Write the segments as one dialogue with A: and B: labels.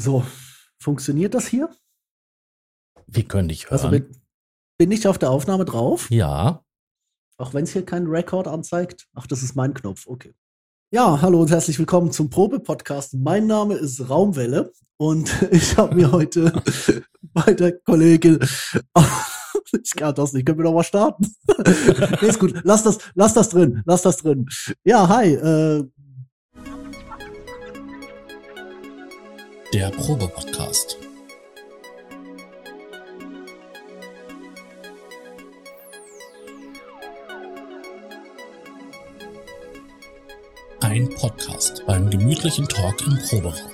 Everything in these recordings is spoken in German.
A: So, funktioniert das hier?
B: Wie könnte ich hören?
A: Also bin, bin ich auf der Aufnahme drauf?
B: ja,
A: Auch wenn es hier keinen Rekord anzeigt? Ach, das ist mein Knopf, okay. Ja, hallo und herzlich willkommen zum Probe-Podcast. Mein Name ist Raumwelle und ich habe mir heute bei der Kollegin. Ich kann das nicht. Können wir noch mal starten? nee, ist gut. Lass das, lass das drin. Lass das drin. Ja, hi. Äh,
B: der Probe-Podcast. Ein Podcast beim gemütlichen Talk im Proberaum.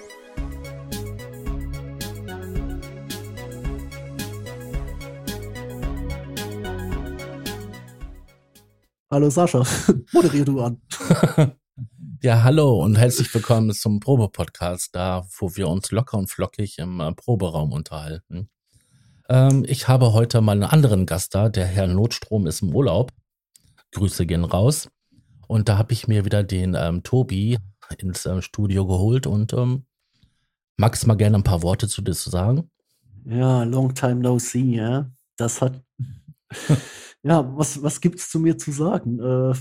A: hallo Sascha. Moderier du an.
B: Ja, hallo und herzlich willkommen zum Probe-Podcast, da wo wir uns locker und flockig im äh, Proberaum unterhalten. Ähm, ich habe heute mal einen anderen Gast da, der Herr Notstrom ist im Urlaub. Grüße gehen raus. Und da habe ich mir wieder den ähm, Tobi ins ähm, Studio geholt und ähm, magst mal gerne ein paar Worte zu dir zu sagen?
A: Ja, long time no see, ja. Das hat. ja, was, was gibt's zu mir zu sagen? Äh,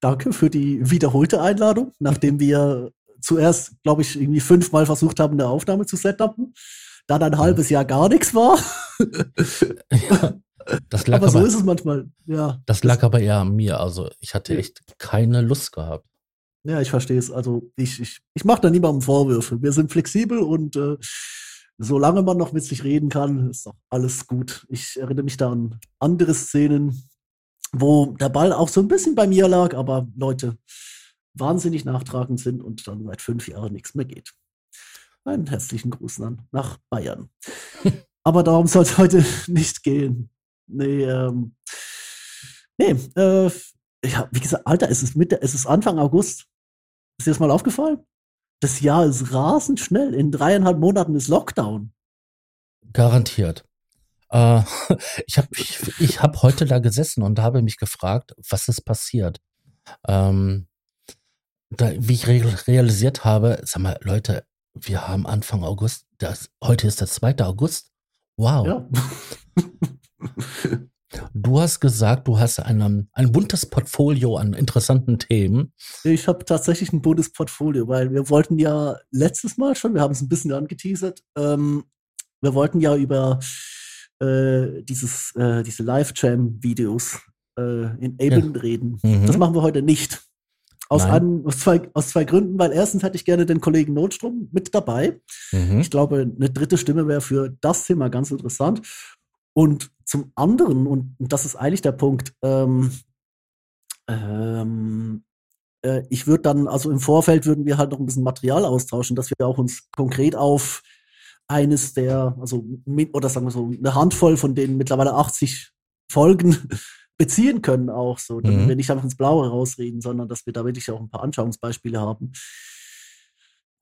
A: danke für die wiederholte Einladung, nachdem wir zuerst, glaube ich, irgendwie fünfmal versucht haben, eine Aufnahme zu setupen. Dann ein halbes Jahr gar nichts war.
B: Ja, das lag
A: aber so
B: aber,
A: ist es manchmal. Ja,
B: das lag aber eher an mir. Also ich hatte echt keine Lust gehabt.
A: ja ich verstehe es. Also ich, ich, ich mache da niemandem Vorwürfe. Wir sind flexibel und äh, solange man noch mit sich reden kann, ist doch alles gut. Ich erinnere mich da an andere Szenen, wo der Ball auch so ein bisschen bei mir lag, aber Leute wahnsinnig nachtragend sind und dann seit fünf Jahren nichts mehr geht. Einen herzlichen Gruß an nach Bayern. aber darum soll es heute nicht gehen. Nee, ähm, nee, äh, ja, wie gesagt, Alter, es ist Mitte, es ist Anfang August. Ist dir das mal aufgefallen? Das Jahr ist rasend schnell. In dreieinhalb Monaten ist Lockdown.
B: Garantiert. Äh, ich habe ich, ich hab heute da gesessen und habe mich gefragt, was ist passiert. Ähm, da, wie ich re realisiert habe, sag mal, Leute, wir haben Anfang August, das, heute ist der 2. August. Wow.
A: Ja.
B: Du hast gesagt, du hast ein, ein buntes Portfolio an interessanten Themen.
A: Ich habe tatsächlich ein buntes Portfolio, weil wir wollten ja letztes Mal schon, wir haben es ein bisschen angeteasert, ähm, wir wollten ja über äh, dieses, äh, diese Live-Jam-Videos äh, in Ableton reden.
B: Mhm.
A: Das machen wir heute nicht. Aus, einem, aus, zwei, aus zwei Gründen, weil erstens hätte ich gerne den Kollegen Notstrom mit dabei.
B: Mhm.
A: Ich glaube, eine dritte Stimme wäre für das Thema ganz interessant. Und zum anderen, und das ist eigentlich der Punkt, ähm, ähm, äh, ich würde dann, also im Vorfeld würden wir halt noch ein bisschen Material austauschen, dass wir auch uns konkret auf eines der, also mit, oder sagen wir so, eine Handvoll von den mittlerweile 80 Folgen beziehen können auch so, damit
B: Mhm.
A: wir nicht einfach ins Blaue rausreden, sondern dass wir da wirklich auch ein paar Anschauungsbeispiele haben.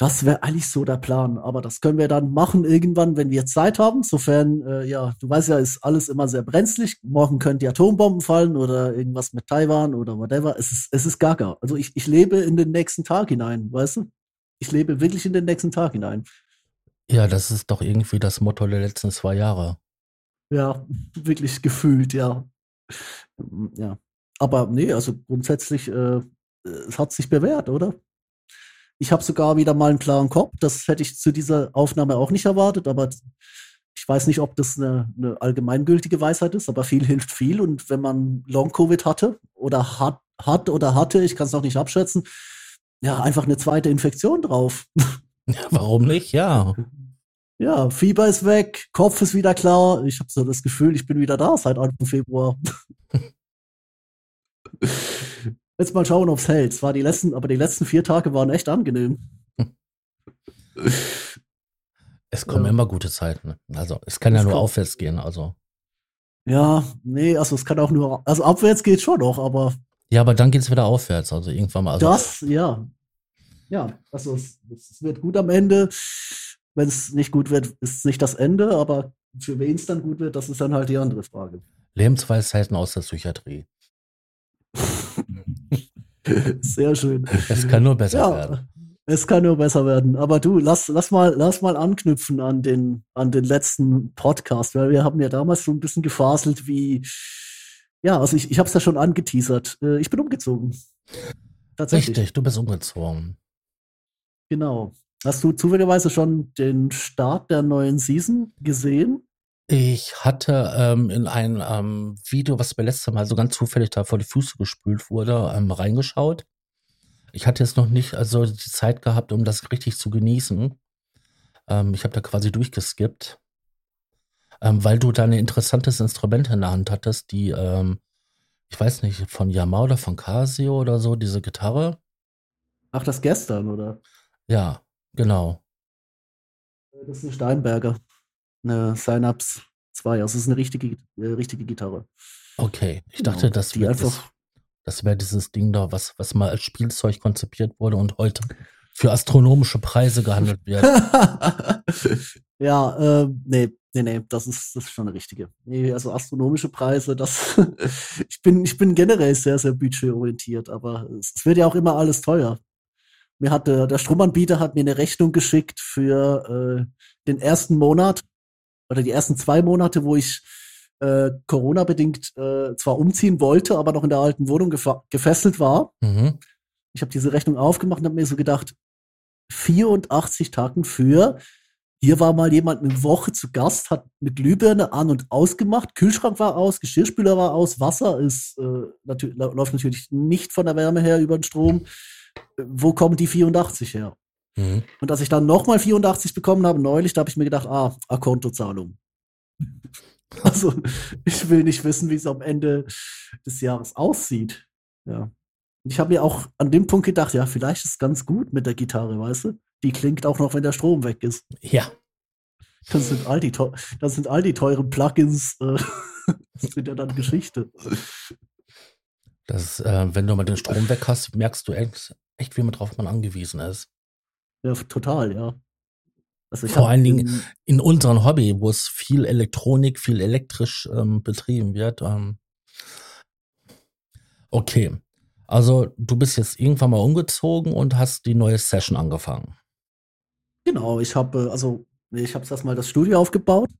A: Das wäre eigentlich so der Plan, aber das können wir dann machen irgendwann, wenn wir Zeit haben. Sofern, äh, ja, du weißt ja, ist alles immer sehr brenzlig. Morgen können die Atombomben fallen oder irgendwas mit Taiwan oder whatever. Es ist, es ist gaga. Also ich, ich lebe in den nächsten Tag hinein, weißt du? Ich lebe wirklich in den nächsten Tag hinein.
B: Ja, das ist doch irgendwie das Motto der letzten zwei Jahre.
A: Ja, wirklich gefühlt, ja. Ja. Aber nee, also grundsätzlich, äh, es hat sich bewährt, oder? Ich habe sogar wieder mal einen klaren Kopf. Das hätte ich zu dieser Aufnahme auch nicht erwartet, aber ich weiß nicht, ob das eine, eine allgemeingültige Weisheit ist, aber viel hilft viel. Und wenn man Long-Covid hatte oder hat, hat oder hatte, ich kann es noch nicht abschätzen, ja, einfach eine zweite Infektion drauf.
B: Ja, warum nicht? Ja.
A: Ja, Fieber ist weg, Kopf ist wieder klar. Ich habe so das Gefühl, ich bin wieder da seit Anfang Februar. Jetzt mal schauen, ob's hält. Es war die letzten, aber die letzten vier Tage waren echt angenehm.
B: Es kommen
A: Ja.
B: immer gute Zeiten. Also es kann ja
A: Es
B: nur
A: kommt-
B: aufwärts gehen. Also
A: Ja, nee, also es kann auch nur, also abwärts geht schon noch, aber
B: ja, aber dann geht's wieder aufwärts. Also irgendwann mal. Also,
A: das, ja. Ja, also es, es wird gut am Ende. Wenn es nicht gut wird, ist es nicht das Ende, aber für wen es dann gut wird, das ist dann halt die andere Frage.
B: Lebensweisheiten aus der Psychiatrie.
A: Sehr schön.
B: Es kann nur besser
A: Ja,
B: werden.
A: Es kann nur besser werden. Aber du, lass, lass, mal, lass mal anknüpfen an den, an den letzten Podcast, weil wir haben ja damals so ein bisschen gefaselt, wie, ja, also ich, ich habe es ja schon angeteasert. Äh, ich bin umgezogen.
B: Tatsächlich. Richtig, du bist umgezogen.
A: Genau. Hast du zufälligerweise schon den Start der neuen Season gesehen?
B: Ich hatte ähm, in ein ähm, Video, was mir letztes Mal so ganz zufällig da vor die Füße gespült wurde, ähm, reingeschaut. Ich hatte jetzt noch nicht also die Zeit gehabt, um das richtig zu genießen. Ähm, ich habe da quasi durchgeskippt, ähm, weil du da ein interessantes Instrument in der Hand hattest, die, ähm, ich weiß nicht, von Yamaha oder von Casio oder so, diese Gitarre.
A: Ach, das gestern, oder?
B: Ja, genau.
A: Das ist eine Steinberger. Eine Synapse 2. Also es ist eine richtige, äh, richtige Gitarre.
B: Okay, ich genau. dachte, das wäre das, das wäre dieses Ding da, was, was mal als Spielzeug konzipiert wurde und heute für astronomische Preise gehandelt wird.
A: ja, äh, nee, nee, nee, das ist, das ist schon eine richtige. Nee, also astronomische Preise, das, ich bin, ich bin generell sehr, sehr budgetorientiert, aber es, es wird ja auch immer alles teuer. Mir hat der, der Stromanbieter hat mir eine Rechnung geschickt für äh, den ersten Monat oder die ersten zwei Monate, wo ich äh, Corona-bedingt äh, zwar umziehen wollte, aber noch in der alten Wohnung gefesselt war. Mhm. Ich habe diese Rechnung aufgemacht und habe mir so gedacht, 84 Tagen für, hier war mal jemand eine Woche zu Gast, hat eine Glühbirne an und ausgemacht, Kühlschrank war aus, Geschirrspüler war aus, Wasser ist äh, natürlich, läuft natürlich nicht von der Wärme her über den Strom. Wo kommen die 84 her? Mhm. Und als ich dann nochmal 84 bekommen habe, neulich, da habe ich mir gedacht, ah, Akontozahlung. also, ich will nicht wissen, wie es am Ende des Jahres aussieht. Ja. Ich habe mir auch an dem Punkt gedacht, ja, vielleicht ist es ganz gut mit der Gitarre, weißt du? Die klingt auch noch, wenn der Strom weg ist.
B: Ja.
A: Das sind all die, das sind all die teuren Plugins, äh, das sind ja dann Geschichte.
B: Das, äh, wenn du mal den Strom weg hast, merkst du echt, echt wie man drauf man angewiesen ist.
A: Ja, total, ja.
B: Also Vor allen Dingen in unserem Hobby, wo es viel Elektronik, viel elektrisch ähm, betrieben wird. Ähm. Okay, also du bist jetzt irgendwann mal umgezogen und hast die neue Session angefangen.
A: Genau, ich habe also ich habe erstmal das Studio aufgebaut.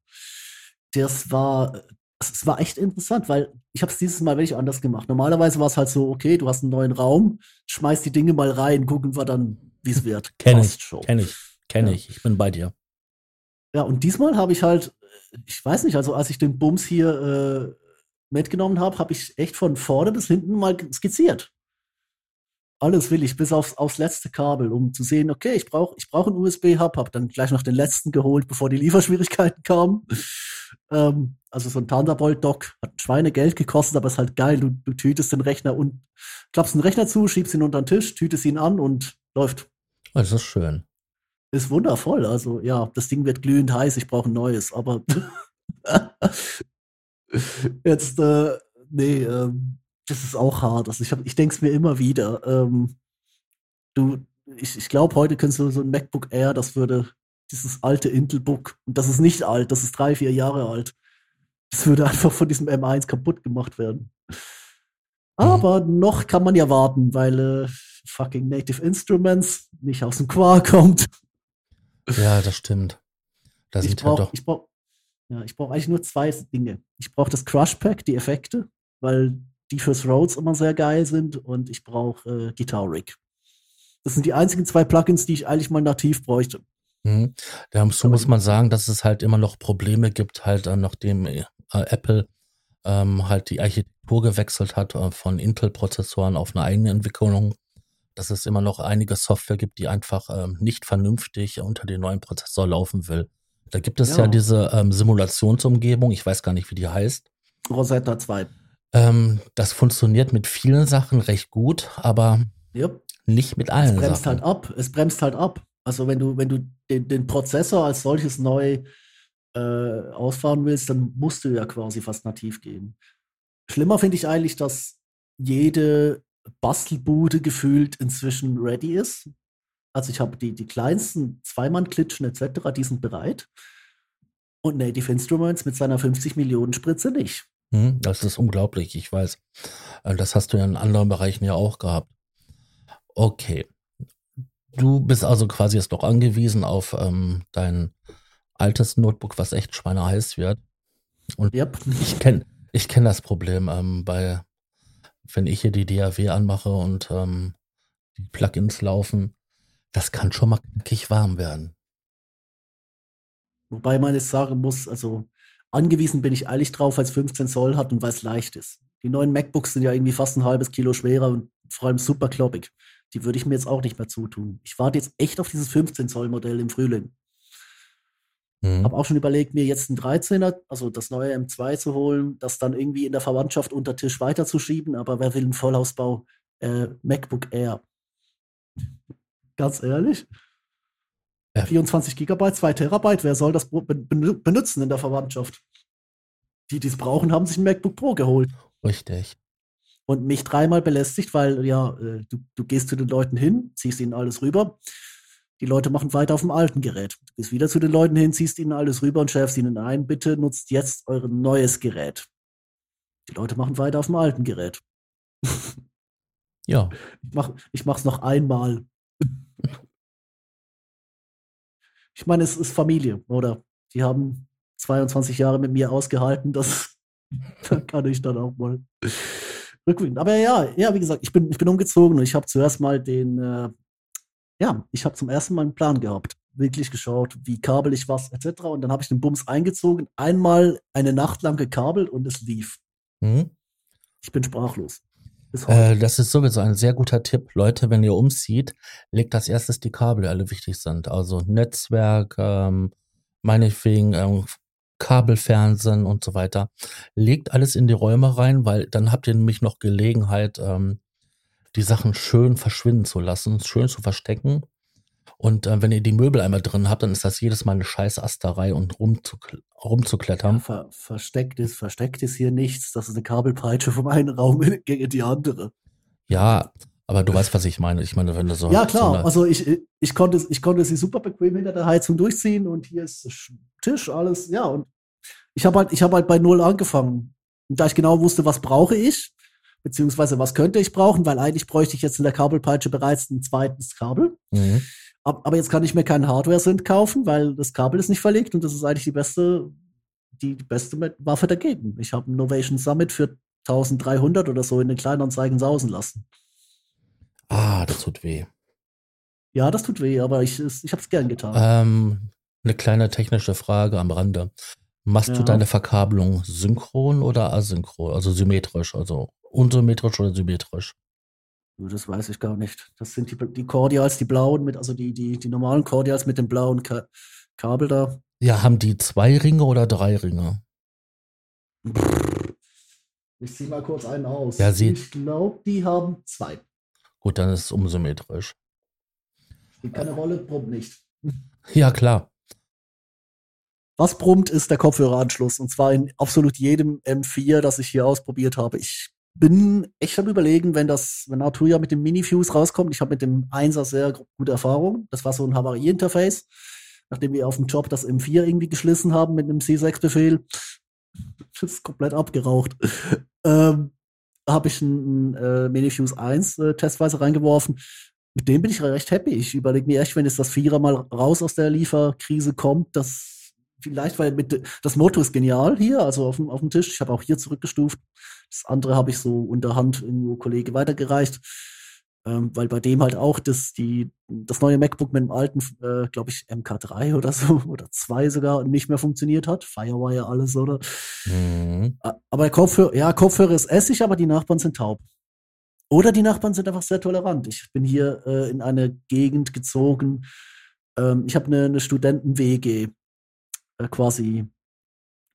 A: Das war es war echt interessant, weil ich habe es dieses Mal wirklich anders gemacht. Normalerweise war es halt so, okay, du hast einen neuen Raum, schmeiß die Dinge mal rein, gucken wir dann, wie es wird.
B: Kenn ich, kenn ich, kenn ja. ich. Ich bin bei dir.
A: Ja, und diesmal habe ich halt, ich weiß nicht, also als ich den Bums hier äh, mitgenommen habe, habe ich echt von vorne bis hinten mal skizziert. Alles will ich, bis aufs, aufs letzte Kabel, um zu sehen, okay, ich brauche ich brauch einen USB-Hub, habe dann gleich noch den letzten geholt, bevor die Lieferschwierigkeiten kamen. Ähm, also so ein Thunderbolt-Dock hat Schweinegeld gekostet, aber ist halt geil. Du, du tütest den Rechner und klappst den Rechner zu, schiebst ihn unter den Tisch, tütest ihn an und läuft.
B: Das ist schön.
A: Ist wundervoll. Also ja, das Ding wird glühend heiß, ich brauche ein neues, aber jetzt, äh, nee, ähm, das ist auch hart. Also ich, hab, ich denke es mir immer wieder. Ähm, du, ich, ich glaube, heute könntest du so ein MacBook Air, das würde dieses alte Intel-Book, und das ist nicht alt, das ist drei, vier Jahre alt, das würde einfach von diesem M1 kaputt gemacht werden. Aber mhm. noch kann man ja warten, weil äh, fucking Native Instruments nicht aus dem Quark kommt.
B: Ja, das stimmt.
A: Das ich brauche ich brauch, ja, ich brauch eigentlich nur zwei Dinge. Ich brauche das Crush Pack, die Effekte, weil die fürs Rhodes immer sehr geil sind und ich brauche äh, Guitar Rig. Das sind die einzigen zwei Plugins, die ich eigentlich mal nativ bräuchte.
B: Mhm. Dazu muss man sagen, dass es halt immer noch Probleme gibt, halt äh, nachdem äh, Apple ähm, halt die Architektur gewechselt hat äh, von Intel-Prozessoren auf eine eigene Entwicklung, dass es immer noch einige Software gibt, die einfach ähm, nicht vernünftig unter den neuen Prozessor laufen will. Da gibt es ja, ja diese ähm, Simulationsumgebung, ich weiß gar nicht, wie die heißt.
A: Rosetta 2.
B: Ähm, das funktioniert mit vielen Sachen recht gut, aber yep. nicht mit allen.
A: Es bremst
B: Sachen.
A: halt ab. Es bremst halt ab. Also wenn du, wenn du den, den Prozessor als solches neu äh, ausfahren willst, dann musst du ja quasi fast nativ gehen. Schlimmer finde ich eigentlich, dass jede Bastelbude gefühlt inzwischen ready ist. Also ich habe die, die kleinsten Zweimann-Klitschen etc., die sind bereit. Und Native Instruments mit seiner 50 Millionen Spritze nicht.
B: Hm, das ist unglaublich, ich weiß. Äh, das hast du ja in anderen Bereichen ja auch gehabt. Okay. Du bist also quasi jetzt noch angewiesen auf ähm, dein altes Notebook, was echt schweineheiß wird. Und yep. ich kenne ich kenn das Problem ähm, bei, wenn ich hier die DAW anmache und ähm, die Plugins laufen, das kann schon mal knackig warm werden.
A: Wobei man jetzt sagen muss, also angewiesen bin ich eilig drauf, weil es 15 Zoll hat und weil es leicht ist. Die neuen MacBooks sind ja irgendwie fast ein halbes Kilo schwerer und vor allem super kloppig. Die würde ich mir jetzt auch nicht mehr zutun. Ich warte jetzt echt auf dieses 15 Zoll Modell im Frühling. Mhm. Habe auch schon überlegt, mir jetzt ein 13er, also das neue M2 zu holen, das dann irgendwie in der Verwandtschaft unter Tisch weiterzuschieben, aber wer will einen Vollausbau äh, MacBook Air? Ganz ehrlich? Ja. 24 Gigabyte, 2 Terabyte, wer soll das benutzen in der Verwandtschaft? Die, die es brauchen, haben sich ein MacBook Pro geholt.
B: Richtig.
A: Und mich dreimal belästigt, weil ja, äh, du, du gehst zu den Leuten hin, ziehst ihnen alles rüber die Leute machen weiter auf dem alten Gerät. Du gehst wieder zu den Leuten hin, ziehst ihnen alles rüber und schärfst ihnen ein, bitte nutzt jetzt euer neues Gerät. Die Leute machen weiter auf dem alten Gerät.
B: Ja.
A: Ich, mach, ich mach's noch einmal. ich meine, es ist Familie, oder? Die haben 22 Jahre mit mir ausgehalten, das da kann ich dann auch mal rückwirkend. Aber ja, ja, wie gesagt, ich bin, ich bin umgezogen und ich habe zuerst mal den äh, ja, ich habe zum ersten Mal einen Plan gehabt. Wirklich geschaut, wie kabel ich was, etc. Und dann habe ich den Bums eingezogen, einmal eine Nacht lang gekabelt und es lief. Mhm. Ich bin sprachlos.
B: Äh, das ist sowieso ein sehr guter Tipp. Leute, wenn ihr umzieht, legt als erstes die Kabel, die alle wichtig sind. Also Netzwerk, ähm, meinetwegen ähm, Kabelfernsehen und so weiter. Legt alles in die Räume rein, weil dann habt ihr nämlich noch Gelegenheit, ähm, die Sachen schön verschwinden zu lassen, schön zu verstecken. Und äh, wenn ihr die Möbel einmal drin habt, dann ist das jedes Mal eine scheiß Asterei und rumzukl rumzuklettern. Ja,
A: ver versteckt ist, versteckt ist hier nichts. Das ist eine Kabelpeitsche vom einen Raum gegen die andere.
B: Ja, aber du weißt, was ich meine. Ich meine, wenn du so.
A: Ja, klar. So also ich, ich, konnte, ich konnte sie super bequem hinter der Heizung durchziehen und hier ist Tisch, alles. Ja, und ich habe halt, ich habe halt bei Null angefangen. Und da ich genau wusste, was brauche ich, beziehungsweise was könnte ich brauchen, weil eigentlich bräuchte ich jetzt in der Kabelpeitsche bereits ein zweites Kabel. Mhm. Aber jetzt kann ich mir keinen Hardware-Synth kaufen, weil das Kabel ist nicht verlegt und das ist eigentlich die beste, die, die beste Waffe dagegen. Ich habe einen Novation Summit für 1300 oder so in den Kleinanzeigen sausen lassen.
B: Ah, das tut weh.
A: Ja, das tut weh, aber ich, ich habe es gern getan.
B: Ähm, eine kleine technische Frage am Rande. Machst ja. du deine Verkabelung synchron oder asynchron, also symmetrisch, also unsymmetrisch oder symmetrisch?
A: Das weiß ich gar nicht. Das sind die, die Cordials, die blauen mit, also die, die, die normalen Cordials mit dem blauen Ka Kabel da.
B: Ja, haben die zwei Ringe oder drei Ringe?
A: Ich zieh mal kurz einen aus.
B: Ja, sie
A: ich glaube, die haben zwei.
B: Gut, dann ist es unsymmetrisch.
A: Spielt keine Rolle, brummt nicht.
B: Ja, klar.
A: Was brummt, ist der Kopfhöreranschluss. Und zwar in absolut jedem M4, das ich hier ausprobiert habe. Ich bin echt am überlegen, wenn das, wenn Arturia mit dem Mini-Fuse rauskommt. Ich habe mit dem 1er sehr gute Erfahrung. Das war so ein Havarie-Interface. Nachdem wir auf dem Job das M4 irgendwie geschlissen haben mit einem C6-Befehl. Das ist komplett abgeraucht. ähm, habe ich einen äh, Minifuse 1 äh, testweise reingeworfen. Mit dem bin ich recht happy. Ich überlege mir echt, wenn jetzt das Vierer mal raus aus der Lieferkrise kommt, dass vielleicht, weil mit, das Motto ist genial hier, also auf dem, auf dem Tisch. Ich habe auch hier zurückgestuft. Das andere habe ich so unter Hand irgendwo Kollege weitergereicht. Ähm, weil bei dem halt auch das, die, das neue MacBook mit dem alten, äh, glaube ich, MK3 oder so, oder 2 sogar nicht mehr funktioniert hat. Firewire alles, oder? Mhm. Aber der Kopfhörer, ja, Kopfhörer ist essig, aber die Nachbarn sind taub. Oder die Nachbarn sind einfach sehr tolerant. Ich bin hier äh, in eine Gegend gezogen. Ähm, ich habe eine, eine Studenten-WG äh, quasi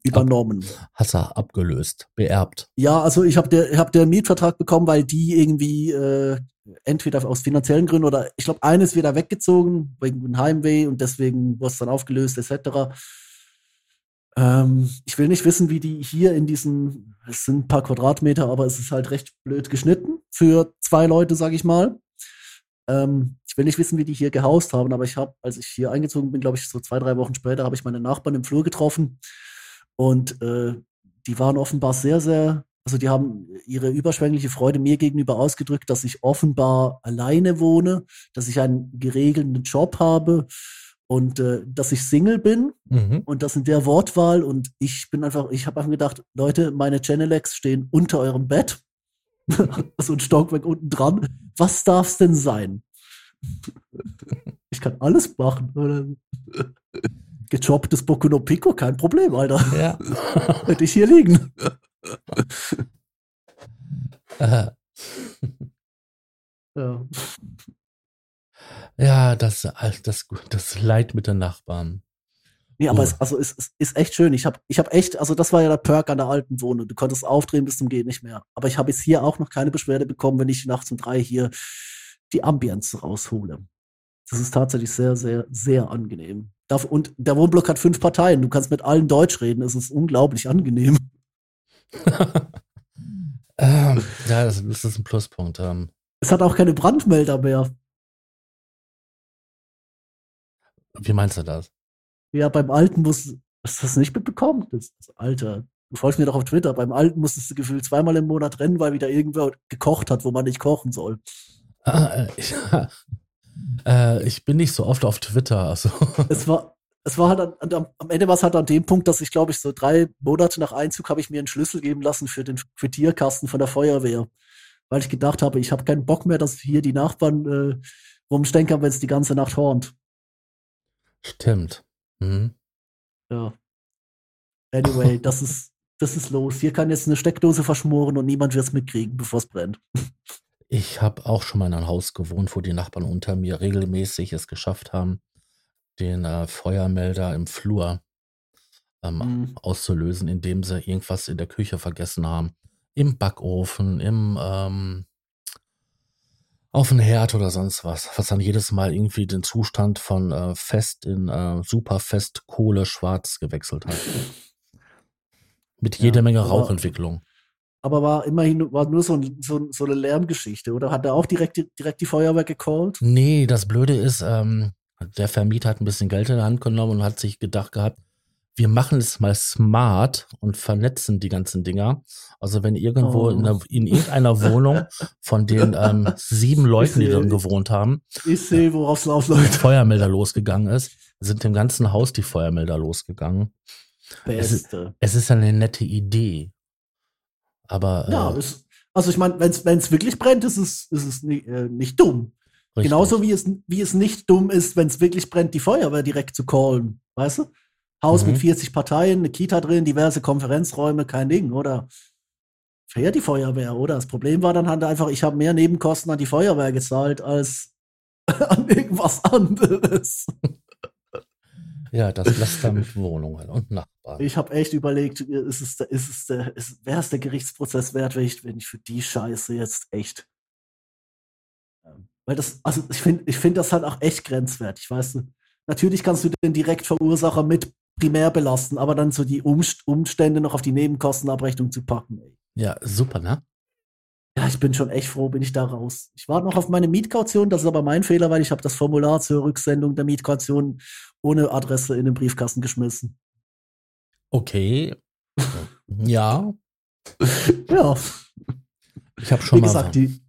A: übernommen.
B: Hast du abgelöst, beerbt.
A: Ja, also ich habe der, hab den Mietvertrag bekommen, weil die irgendwie äh, entweder aus finanziellen Gründen oder ich glaube, eines wieder weggezogen wegen Heimweh und deswegen wurde es dann aufgelöst etc. Ähm, ich will nicht wissen, wie die hier in diesen, es sind ein paar Quadratmeter, aber es ist halt recht blöd geschnitten für zwei Leute, sag ich mal. Ähm, ich will nicht wissen, wie die hier gehaust haben, aber ich habe, als ich hier eingezogen bin, glaube ich, so zwei, drei Wochen später, habe ich meine Nachbarn im Flur getroffen. Und äh, die waren offenbar sehr, sehr also die haben ihre überschwängliche Freude mir gegenüber ausgedrückt, dass ich offenbar alleine wohne, dass ich einen geregelten Job habe und äh, dass ich Single bin
B: Mhm.
A: und das in der Wortwahl. Und ich bin einfach, ich habe einfach gedacht, Leute, meine Genelecs stehen unter eurem Bett, so ein Stockwerk unten dran. Was darf's denn sein? Ich kann alles machen. Oder? Gechopptes Boku no Pico, kein Problem, Alter.
B: Ja.
A: Hätte ich hier liegen. Ja.
B: ja, das, das, das Leid mit den Nachbarn.
A: Nee, aber
B: Oh.
A: es, also es, es ist echt schön. Ich habe ich hab echt, also das war ja der Perk an der alten Wohnung. Du konntest aufdrehen bis zum Geht nicht mehr. Aber ich habe jetzt hier auch noch keine Beschwerde bekommen, wenn ich nachts um drei hier die Ambience raushole. Das ist tatsächlich sehr, sehr, sehr angenehm. Und der Wohnblock hat fünf Parteien. Du kannst mit allen Deutsch reden. Es ist unglaublich angenehm.
B: ähm, ja, das, das ist ein Pluspunkt. Ähm,
A: Es hat auch keine Brandmelder mehr.
B: wie meinst du das?
A: Ja, beim alten muss, hast du das nicht mitbekommen? Das, das Alter. Du folgst mir doch auf Twitter. Beim alten musstest du gefühlt zweimal im Monat rennen, weil wieder irgendwer gekocht hat, wo man nicht kochen soll.
B: Ah, äh, ich, äh, ich bin nicht so oft auf Twitter. Also.
A: es war, es war halt an, an, am Ende war es halt an dem Punkt, dass ich glaube ich so drei Monate nach Einzug habe ich mir einen Schlüssel geben lassen für den Frittierkasten von der Feuerwehr, weil ich gedacht habe, ich habe keinen Bock mehr, dass hier die Nachbarn äh, rumstenkern, wenn es die ganze Nacht hornt.
B: Stimmt. Mhm.
A: Ja. Anyway, das ist das ist los. Hier kann jetzt eine Steckdose verschmoren und niemand wird es mitkriegen, bevor es brennt.
B: Ich habe auch schon mal in einem Haus gewohnt, wo die Nachbarn unter mir regelmäßig es geschafft haben, den äh, Feuermelder im Flur ähm,
A: Mhm.
B: auszulösen, indem sie irgendwas in der Küche vergessen haben. Im Backofen, im ähm, auf den Herd oder sonst was, was dann jedes Mal irgendwie den Zustand von äh, fest in äh, superfest Kohle schwarz gewechselt hat. Mit
A: Ja,
B: jeder Menge
A: aber-
B: Rauchentwicklung.
A: Aber war immerhin war nur so, ein, so, so eine Lärmgeschichte, oder? Hat er auch direkt, die- direkt die Feuerwehr gecallt?
B: Nee, das Blöde ist, ähm, der Vermieter hat ein bisschen Geld in der Hand genommen und hat sich gedacht gehabt, wir machen es mal smart und vernetzen die ganzen Dinger. Also wenn irgendwo
A: Oh.
B: in, der, in irgendeiner Wohnung von den ähm, sieben Leuten, die
A: sehe-
B: drin gewohnt haben,
A: Ich sehe, worauf es läuft,
B: der
A: Leute.
B: Feuermelder losgegangen ist, sind im ganzen Haus die Feuermelder losgegangen. Es ist-. Es ist eine nette Idee. Aber
A: Ja,
B: äh,
A: es, also ich meine, wenn es wirklich brennt, ist es, ist es nicht, äh, nicht dumm.
B: richtig.
A: Genauso wie es, wie es nicht dumm ist, wenn es wirklich brennt, die Feuerwehr direkt zu callen. Weißt du? Haus
B: Mhm.
A: mit 40 Parteien, eine Kita drin, diverse Konferenzräume, kein Ding, oder? Fährt die Feuerwehr, oder? Das Problem war dann halt einfach, ich habe mehr Nebenkosten an die Feuerwehr gezahlt als an irgendwas anderes.
B: Ja, das lässt dann mit Wohnungen und Nachbarn.
A: Ich habe echt überlegt, ist es, ist es der, ist, wäre es der Gerichtsprozess wert, wenn ich, wenn ich für die Scheiße jetzt echt. Ähm, Weil das, also ich finde, ich finde das halt auch echt grenzwertig, weißt du. Natürlich kannst du den Direktverursacher mit primär belasten, aber dann so die Umst Umstände noch auf die Nebenkostenabrechnung zu packen. Ey.
B: Ja, super, ne?
A: Ja, ich bin schon echt froh, bin ich da raus. Ich warte noch auf meine Mietkaution, das ist aber mein Fehler, weil ich habe das Formular zur Rücksendung der Mietkaution ohne Adresse in den Briefkasten geschmissen.
B: Okay. ja,
A: Ja,
B: ich habe schon
A: wie
B: mal.
A: gesagt, die,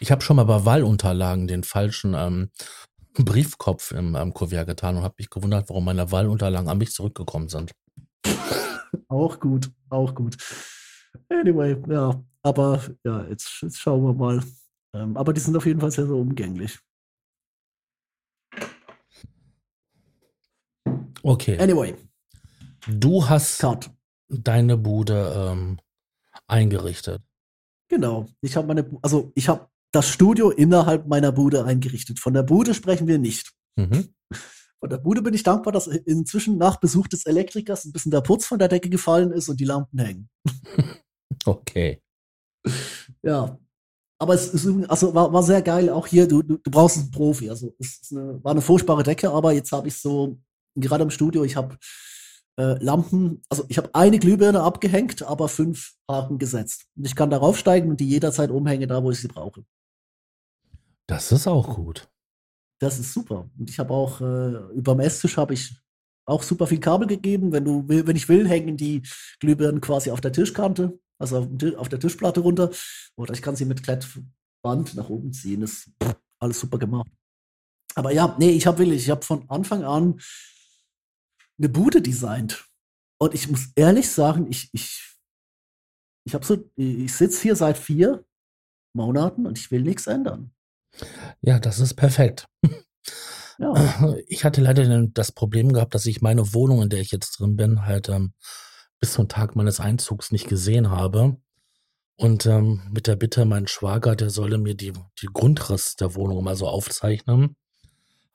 B: Ich habe schon mal bei Wahlunterlagen den falschen ähm, Briefkopf im ähm, Kuvert getan und habe mich gewundert, warum meine Wahlunterlagen an mich zurückgekommen sind.
A: Auch gut, auch gut. Anyway, ja, aber ja, jetzt, jetzt schauen wir mal. Ähm, aber die sind auf jeden Fall sehr, sehr umgänglich.
B: Okay,
A: Anyway,
B: du hast
A: Cut.
B: deine Bude ähm, eingerichtet.
A: Genau. Ich habe meine, also ich habe das Studio innerhalb meiner Bude eingerichtet. Von der Bude sprechen wir nicht.
B: Mhm.
A: Von der Bude bin ich dankbar, dass inzwischen nach Besuch des Elektrikers ein bisschen der Putz von der Decke gefallen ist und die Lampen hängen.
B: Okay.
A: Ja. Aber es ist, also war, war sehr geil. Auch hier, du, du, du brauchst einen Profi. Also es eine, war eine furchtbare Decke, aber jetzt habe ich so, gerade im Studio, ich habe äh, Lampen, also ich habe eine Glühbirne abgehängt, aber fünf Haken gesetzt. Und ich kann darauf steigen und die jederzeit umhänge, da wo ich sie brauche.
B: Das ist auch gut.
A: Das ist super. Und ich habe auch äh, überm Esstisch habe ich auch super viel Kabel gegeben. Wenn du wenn ich will, hängen die Glühbirnen quasi auf der Tischkante. also auf, auf, der Tischplatte runter. Oder ich kann sie mit Klettband nach oben ziehen. Das ist alles super gemacht. Aber ja, nee, ich habe wirklich, ich habe von Anfang an eine Bude designt. Und ich muss ehrlich sagen, ich, ich, ich habe so, ich sitze hier seit vier Monaten und ich will nichts ändern.
B: Ja, das ist perfekt. Ja. Ich hatte leider das Problem gehabt, dass ich meine Wohnung, in der ich jetzt drin bin, halt ähm, bis zum Tag meines Einzugs nicht gesehen habe. Und ähm, mit der Bitte, mein Schwager, der solle mir die, die Grundriss der Wohnung mal so aufzeichnen,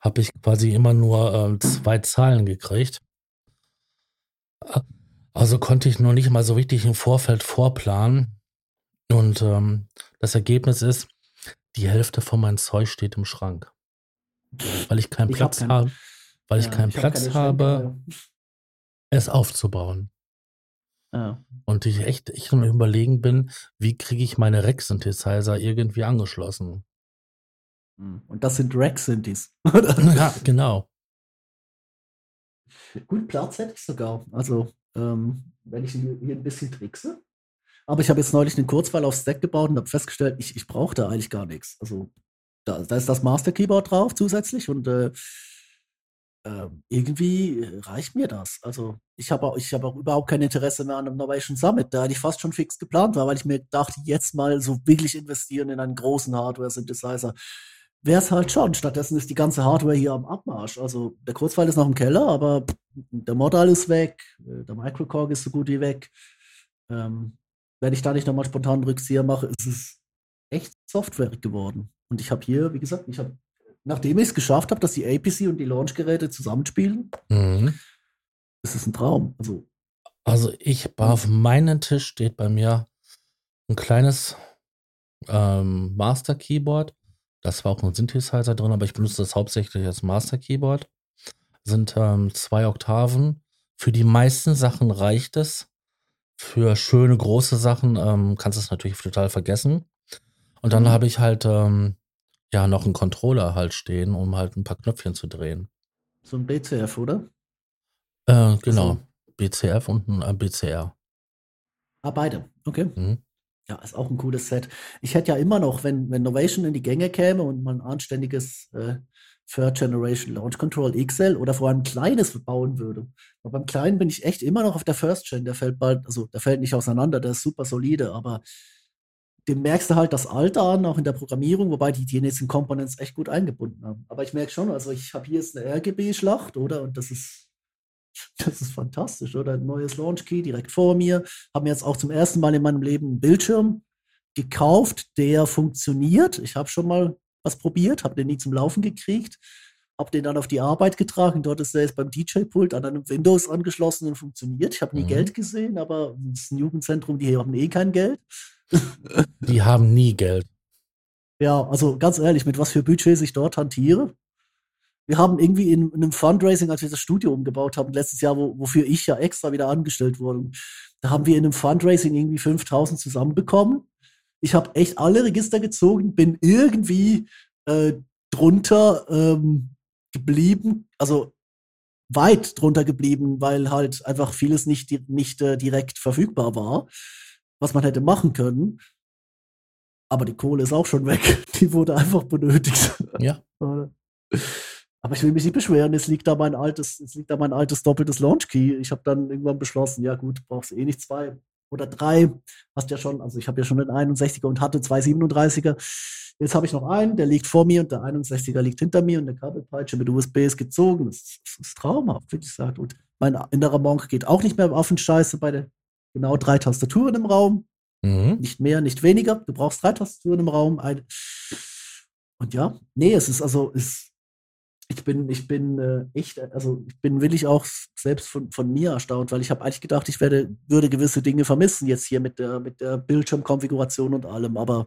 B: habe ich quasi immer nur ähm, zwei Zahlen gekriegt. Also konnte ich noch nicht mal so richtig im Vorfeld vorplanen. Und ähm, das Ergebnis ist, die Hälfte von meinem Zeug steht im Schrank. Weil ich keinen ich Platz hab habe, weil ja, ich keinen ich Platz hab habe, es aufzubauen. Ja. Und ich echt, ich am überlegen bin, wie kriege ich meine Rack-Synthesizer irgendwie angeschlossen.
A: Hm. Und das sind Rack-Synthes.
B: ja, genau.
A: Gut, Platz hätte ich sogar. Also, ähm, wenn ich hier ein bisschen trickse. Aber ich habe jetzt neulich einen Kurzfall auf Stack gebaut und habe festgestellt, ich, ich brauche da eigentlich gar nichts. Also, da, da ist das Master Keyboard drauf zusätzlich und äh, äh, irgendwie reicht mir das. Also, ich habe auch, hab auch überhaupt kein Interesse mehr an einem Innovation Summit, da ich fast schon fix geplant war, weil ich mir dachte, jetzt mal so wirklich investieren in einen großen Hardware-Synthesizer wäre es halt schon. Stattdessen ist die ganze Hardware hier am Abmarsch. Also der Kurzfall ist noch im Keller, aber der Modal ist weg, äh, der Microcorg ist so gut wie weg. Ähm, wenn ich da nicht nochmal spontan einen Rückzieher mache, ist es echt Software geworden. Und ich habe hier, wie gesagt, ich habe, nachdem ich es geschafft habe, dass die APC und die Launchgeräte zusammenspielen, mhm. ist es ein Traum. Also,
B: also ich, auf meinem Tisch steht bei mir ein kleines ähm, Master Keyboard das war auch ein Synthesizer drin, aber ich benutze das hauptsächlich als Master Keyboard. Sind ähm, zwei Oktaven. Für die meisten Sachen reicht es. Für schöne große Sachen ähm, kannst du es natürlich total vergessen. Und dann mhm. habe ich halt ähm, ja noch einen Controller halt stehen, um halt ein paar Knöpfchen zu drehen.
A: So ein BCF, oder?
B: Äh, genau. BCF und ein äh, BCR.
A: Ah, beide. Okay. Mhm. Ja, ist auch ein cooles Set. Ich hätte ja immer noch, wenn, wenn Novation in die Gänge käme und man ein anständiges äh, Third Generation Launch Control XL oder vor allem kleines bauen würde. Aber beim kleinen bin ich echt immer noch auf der First Gen. Der fällt bald, also der fällt nicht auseinander, der ist super solide, aber dem merkst du halt das Alter an, auch in der Programmierung, wobei die die nächsten Components echt gut eingebunden haben. Aber ich merke schon, also ich habe hier jetzt eine RGB-Schlacht, oder? Und das ist das ist fantastisch, oder? Ein neues Launch Key direkt vor mir. Haben jetzt auch zum ersten Mal in meinem Leben einen Bildschirm gekauft, der funktioniert. Ich habe schon mal was probiert, habe den nie zum Laufen gekriegt, habe den dann auf die Arbeit getragen. Dort ist er jetzt beim DJ-Pult an einem Windows angeschlossen und funktioniert. Ich habe nie mhm. Geld gesehen, aber das ist ein Jugendzentrum, die haben eh kein Geld.
B: Die haben nie Geld.
A: Ja, also ganz ehrlich, mit was für Budget ich dort hantiere, wir haben irgendwie in, in, einem Fundraising, als wir das Studio umgebaut haben, letztes Jahr, wo, wofür ich ja extra wieder angestellt wurde, da haben wir in einem Fundraising irgendwie 5000 zusammenbekommen. Ich habe echt alle Register gezogen, bin irgendwie äh, drunter ähm, geblieben, also weit drunter geblieben, weil halt einfach vieles nicht, nicht äh, direkt verfügbar war, was man hätte machen können. Aber die Kohle ist auch schon weg. Die wurde einfach benötigt.
B: Ja.
A: Aber ich will mich nicht beschweren, es liegt da mein altes, es liegt da mein altes doppeltes Launch-Key. Ich habe dann irgendwann beschlossen, ja gut, brauchst eh nicht zwei oder drei. Hast ja schon, also ich habe ja schon einen 61er und hatte zwei 37er. Jetzt habe ich noch einen, der liegt vor mir und der 61er liegt hinter mir und der Kabelpeitsche mit USB ist gezogen. Das, das ist traumhaft, wie gesagt. Und mein innerer Monk geht auch nicht mehr auf den Scheiße bei der genau drei Tastaturen im Raum. Mhm. Nicht mehr, nicht weniger. Du brauchst drei Tastaturen im Raum. Eine. Und ja, nee, es ist also, es ich bin, ich bin äh, echt, also ich bin wirklich auch selbst von, von mir erstaunt, weil ich habe eigentlich gedacht, ich werde, würde gewisse Dinge vermissen jetzt hier mit der, mit der Bildschirmkonfiguration und allem, aber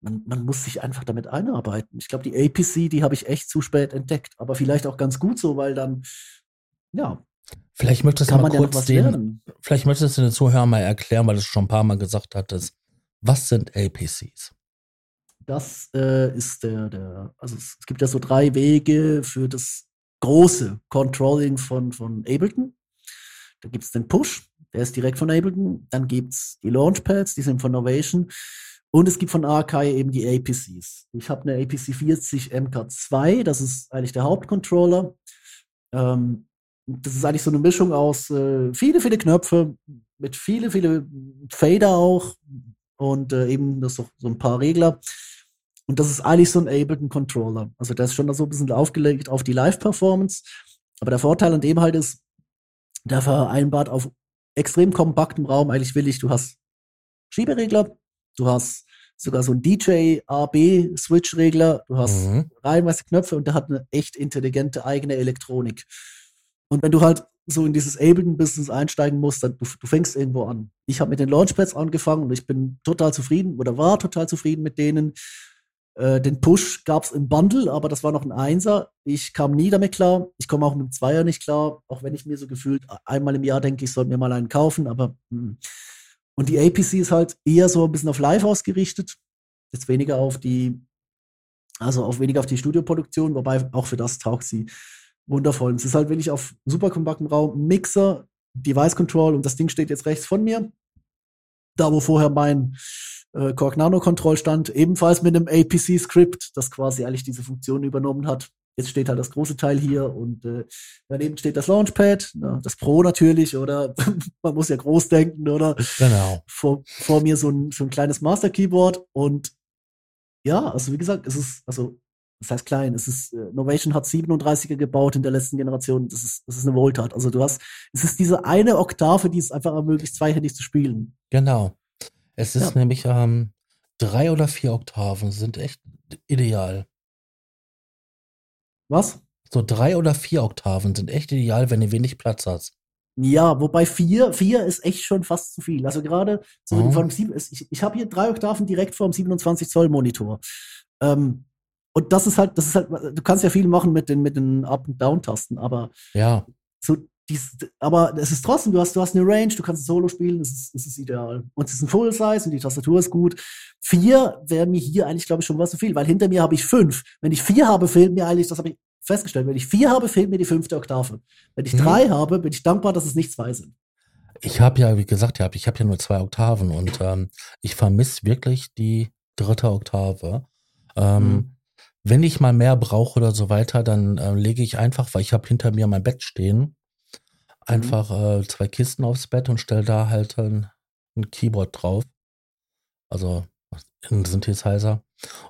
A: man, man muss sich einfach damit einarbeiten. Ich glaube, die APC, die habe ich echt zu spät entdeckt, aber vielleicht auch ganz gut so, weil dann, ja.
B: Vielleicht möchtest du mal kurz ja den, vielleicht möchtest du den Zuhörer mal erklären, weil du es schon ein paar Mal gesagt hattest. Was sind APCs?
A: Das äh, ist der, der, also es, es, gibt ja so drei Wege für das große Controlling von, von Ableton. Da gibt es den Push, der ist direkt von Ableton. Dann gibt's die Launchpads, die sind von Novation. Und es gibt von Arkai eben die APCs. Ich habe eine APC 40 MK2, das ist eigentlich der Hauptcontroller. Ähm, das ist eigentlich so eine Mischung aus äh, viele, viele Knöpfe, mit viele, viele Fader auch und äh, eben das so, so ein paar Regler. Und das ist eigentlich so ein Ableton-Controller. Also der ist schon so ein bisschen aufgelegt auf die Live-Performance. Aber der Vorteil an dem halt ist, der vereinbart auf extrem kompaktem Raum eigentlich willig, du hast Schieberegler, du hast sogar so ein DJ-AB-Switch-Regler, du hast mhm. reihenweise Knöpfe und der hat eine echt intelligente eigene Elektronik. Und wenn du halt so in dieses Ableton-Business einsteigen musst, dann du, du fängst irgendwo an. Ich habe mit den Launchpads angefangen und ich bin total zufrieden oder war total zufrieden mit denen. Äh, den Push gab es im Bundle, aber das war noch ein Einser. Ich kam nie damit klar. Ich komme auch mit dem Zweier nicht klar, auch wenn ich mir so gefühlt einmal im Jahr denke, ich sollte mir mal einen kaufen, aber hm. und die APC ist halt eher so ein bisschen auf Live ausgerichtet, jetzt weniger auf die, also auf weniger auf die Studioproduktion, wobei auch für das taugt sie wundervoll. Es ist halt wirklich auf super kompaktem Raum, Mixer, Device Control und das Ding steht jetzt rechts von mir. Da, wo vorher mein äh, Korg Nano Control stand, ebenfalls mit einem APC-Script, das quasi eigentlich diese Funktion übernommen hat. Jetzt steht halt das große Teil hier und äh, daneben steht das Launchpad, na, das Pro natürlich, oder man muss ja groß denken, oder?
B: Genau.
A: Vor, vor mir so ein, so ein kleines Master Keyboard und ja, also wie gesagt, es ist, also das heißt klein, es ist, äh, Novation hat 37er gebaut in der letzten Generation, das ist, das ist eine Wohltat. Also du hast, es ist diese eine Oktave, die es einfach ermöglicht, zweihändig zu spielen.
B: Genau. Es ist ja. nämlich ähm, drei oder vier Oktaven sind echt ideal.
A: Was?
B: So drei oder vier Oktaven sind echt ideal, wenn du wenig Platz hast.
A: Ja, wobei vier, vier ist echt schon fast zu viel. Also gerade so oh. von sieben, ich, ich habe hier drei Oktaven direkt vor dem 27 Zoll Monitor. Ähm, und das ist halt, das ist halt, du kannst ja viel machen mit den, mit den Up- und Down-Tasten, aber
B: ja.
A: so dies, aber es ist trotzdem, du hast, du hast eine Range, du kannst Solo spielen, das ist, das ist ideal. Und es ist ein Full-Size und die Tastatur ist gut. Vier wäre mir hier eigentlich, glaube ich, schon was zu viel, weil hinter mir habe ich fünf. Wenn ich vier habe, fehlt mir eigentlich, das habe ich festgestellt, wenn ich vier habe, fehlt mir die fünfte Oktave. Wenn ich hm. drei habe, bin ich dankbar, dass es nicht zwei sind.
B: Ich habe ja, wie gesagt, ich habe ja nur zwei Oktaven und ähm, ich vermisse wirklich die dritte Oktave. Ähm, hm. Wenn ich mal mehr brauche oder so weiter, dann äh, lege ich einfach, weil ich habe hinter mir mein Bett stehen, einfach mhm. äh, zwei Kisten aufs Bett und stelle da halt ein, ein, Keyboard drauf. Also ein Synthesizer.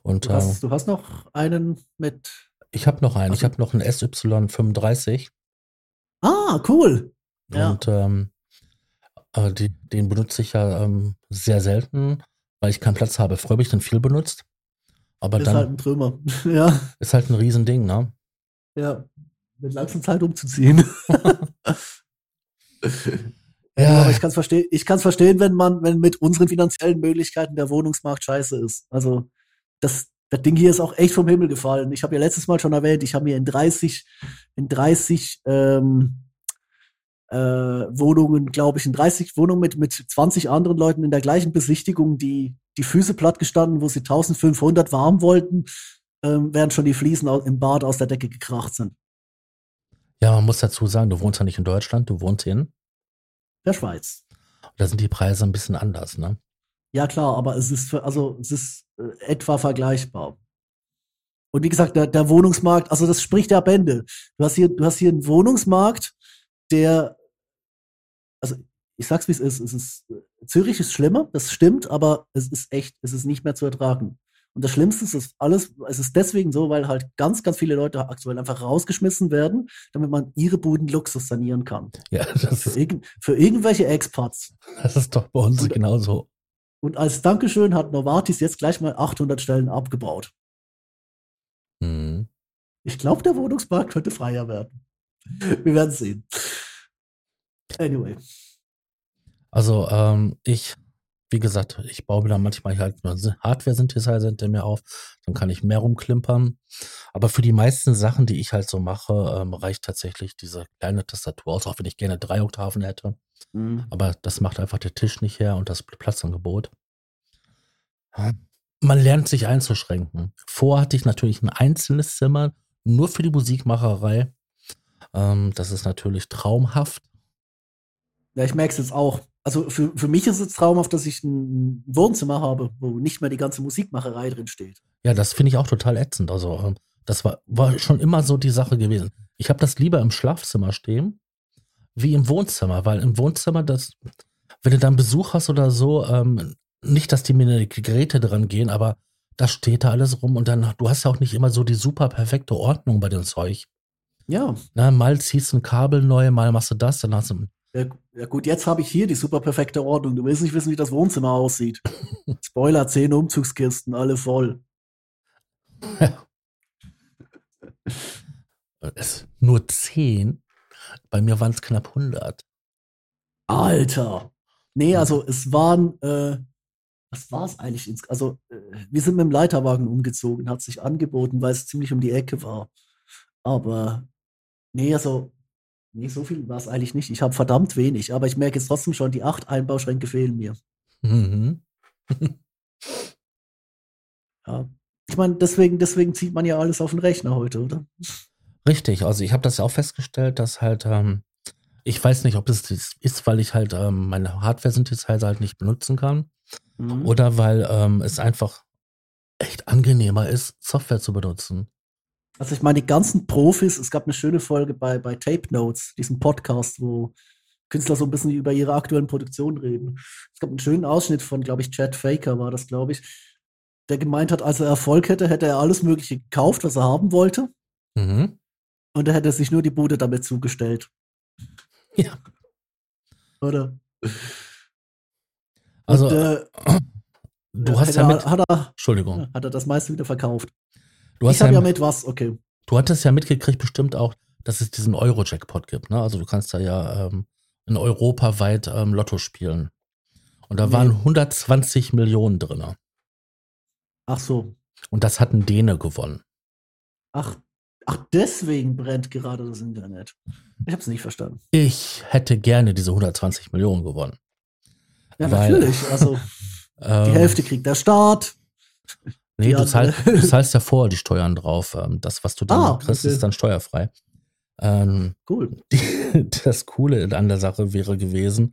B: Und,
A: du, hast, äh, du hast noch einen mit.
B: Ich habe noch einen. Also, ich habe noch einen SY35.
A: Ah, cool.
B: Und ja. ähm, äh, die, den benutze ich ja ähm, sehr selten, weil ich keinen Platz habe. Früher habe ich den viel benutzt. Aber ist dann. Halt
A: ein Trümmer. ja.
B: Ist halt ein Riesending, ne?
A: Ja. Mit langsam Zeit umzuziehen.
B: Ja.
A: Aber ich kann es verstehen, ich kann es verstehen, wenn man, wenn mit unseren finanziellen Möglichkeiten der Wohnungsmarkt scheiße ist. Also, das, das Ding hier ist auch echt vom Himmel gefallen. Ich habe ja letztes Mal schon erwähnt, ich habe mir in 30, in 30 ähm, äh, Wohnungen, glaube ich, in 30 Wohnungen mit, mit 20 anderen Leuten in der gleichen Besichtigung, die die Füße platt gestanden, wo sie 1500 warm wollten, ähm, während schon die Fliesen im Bad aus der Decke gekracht sind.
B: Ja, man muss dazu sagen, du wohnst ja nicht in Deutschland, du wohnst in
A: der Schweiz.
B: Da sind die Preise ein bisschen anders, ne?
A: Ja, klar, aber es ist, für, also, es ist äh, etwa vergleichbar. Und wie gesagt, der, der Wohnungsmarkt, also das spricht ja Bände. Du hast hier, du hast hier einen Wohnungsmarkt, der, also ich sag's wie es ist, es ist, Zürich ist schlimmer, das stimmt, aber es ist echt, es ist nicht mehr zu ertragen. Und das Schlimmste ist, dass alles, es ist deswegen so, weil halt ganz, ganz viele Leute aktuell einfach rausgeschmissen werden, damit man ihre Buden Luxus sanieren kann.
B: Ja, das
A: für, irg für irgendwelche Expats.
B: Das ist doch bei uns und, genauso.
A: Und als Dankeschön hat Novartis jetzt gleich mal 800 Stellen abgebaut.
B: Mhm.
A: Ich glaube, der Wohnungsmarkt könnte freier werden. Wir werden sehen. Anyway.
B: Also, ähm, ich wie gesagt, ich baue mir dann manchmal halt nur Hardware-Synthesizer hinter mir auf, dann kann ich mehr rumklimpern. Aber für die meisten Sachen, die ich halt so mache, ähm, reicht tatsächlich diese kleine Tastatur aus, auch wenn ich gerne drei Oktaven hätte. Mhm. Aber das macht einfach der Tisch nicht her und das Platzangebot. Man lernt sich einzuschränken. Vorher hatte ich natürlich ein einzelnes Zimmer, nur für die Musikmacherei. Ähm, das ist natürlich traumhaft.
A: Ja, ich merke es jetzt auch. Also für, für mich ist es traumhaft, dass ich ein Wohnzimmer habe, wo nicht mehr die ganze Musikmacherei drin steht.
B: Ja, das finde ich auch total ätzend. Also ähm, das war, war schon immer so die Sache gewesen. Ich habe das lieber im Schlafzimmer stehen, wie im Wohnzimmer, weil im Wohnzimmer, das, wenn du dann Besuch hast oder so, ähm, nicht, dass die mir die Geräte dran gehen, aber da steht da alles rum und dann, du hast ja auch nicht immer so die super perfekte Ordnung bei dem Zeug.
A: Ja.
B: Na, mal ziehst du ein Kabel neu, mal machst du das, dann hast du.
A: Ja, gut, jetzt habe ich hier die super perfekte Ordnung. Du willst nicht wissen, wie das Wohnzimmer aussieht. Spoiler, zehn Umzugskisten, alle voll.
B: es, nur zehn? Bei mir waren es knapp 100.
A: Alter. Nee, also es waren, äh, was war es eigentlich? Ins also äh, wir sind mit dem Leiterwagen umgezogen, hat sich angeboten, weil es ziemlich um die Ecke war. Aber nee, also nee, so viel war es eigentlich nicht. Ich habe verdammt wenig, aber ich merke jetzt trotzdem schon, die acht Einbauschränke fehlen mir. Mhm. ja. Ich meine, deswegen, deswegen zieht man ja alles auf den Rechner heute, oder?
B: Richtig, also ich habe das ja auch festgestellt, dass halt, ähm, ich weiß nicht, ob es das ist, weil ich halt ähm, meine Hardware-Synthesizer halt nicht benutzen kann. Mhm. Oder weil ähm, es einfach echt angenehmer ist, Software zu benutzen.
A: Also ich meine, die ganzen Profis, es gab eine schöne Folge bei, bei Tape Notes, diesem Podcast, wo Künstler so ein bisschen über ihre aktuellen Produktionen reden. Es gab einen schönen Ausschnitt von, glaube ich, Chad Faker war das, glaube ich, der gemeint hat, als er Erfolg hätte, hätte er alles Mögliche gekauft, was er haben wollte. Mhm. Und er hätte sich nur die Bude damit zugestellt.
B: Ja.
A: Oder?
B: Also, Und, äh, du hast ja mit,
A: hat er,
B: Entschuldigung.
A: Hat er das meiste wieder verkauft.
B: Du hast ich habe
A: ja, mit was, okay.
B: Du hattest ja mitgekriegt bestimmt auch, dass es diesen Euro-Jackpot gibt, ne? Also du kannst da ja ähm, in Europa weit ähm, Lotto spielen. Und da nee. waren 120 Millionen drin.
A: Ach so.
B: Und das hat ein Däne gewonnen.
A: Ach, ach, deswegen brennt gerade das Internet. Ich habe es nicht verstanden.
B: Ich hätte gerne diese 120 Millionen gewonnen.
A: Ja, weil, natürlich. Also die ähm, Hälfte kriegt der Staat.
B: Nee, du, zahl, du, zahlst ja vorher die Steuern drauf. Ähm, das, was du dann ah, kriegst, okay. ist dann steuerfrei. Ähm,
A: cool.
B: Die, das Coole an der Sache wäre gewesen,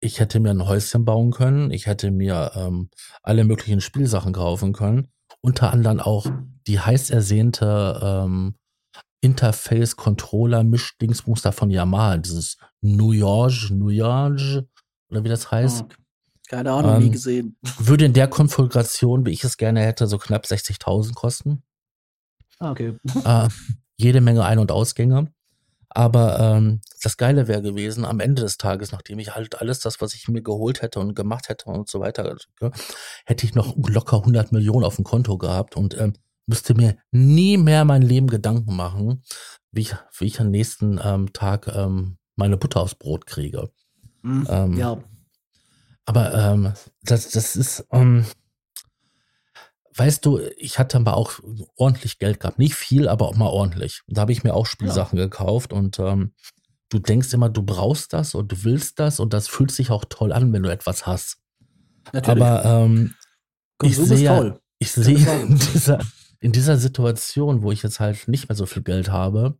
B: ich hätte mir ein Häuschen bauen können, ich hätte mir ähm, alle möglichen Spielsachen kaufen können, unter anderem auch die heiß ersehnte ähm, Interface-Controller-Mischdingsmuster von Yamaha, dieses New York, New York, oder wie das heißt. Oh,
A: keine Ahnung, ähm, nie gesehen.
B: Würde in der Konfiguration, wie ich es gerne hätte, so knapp 60.000 kosten.
A: Ah, okay.
B: Äh, jede Menge Ein- und Ausgänge. Aber ähm, das Geile wäre gewesen, am Ende des Tages, nachdem ich halt alles das, was ich mir geholt hätte und gemacht hätte und so weiter, hätte ich noch locker 100 Millionen auf dem Konto gehabt und ähm, müsste mir nie mehr mein Leben Gedanken machen, wie ich, wie ich am nächsten ähm, Tag ähm, meine Butter aufs Brot kriege.
A: Mhm, ähm, ja.
B: Aber ähm, das, das ist, ähm, weißt du, ich hatte aber auch ordentlich Geld gehabt. Nicht viel, aber auch mal ordentlich. Da habe ich mir auch Spielsachen ja. gekauft und ähm, du denkst immer, du brauchst das und du willst das und das fühlt sich auch toll an, wenn du etwas hast. Natürlich. Aber ähm, ich sehe, ich sehe in dieser, in dieser Situation, wo ich jetzt halt nicht mehr so viel Geld habe,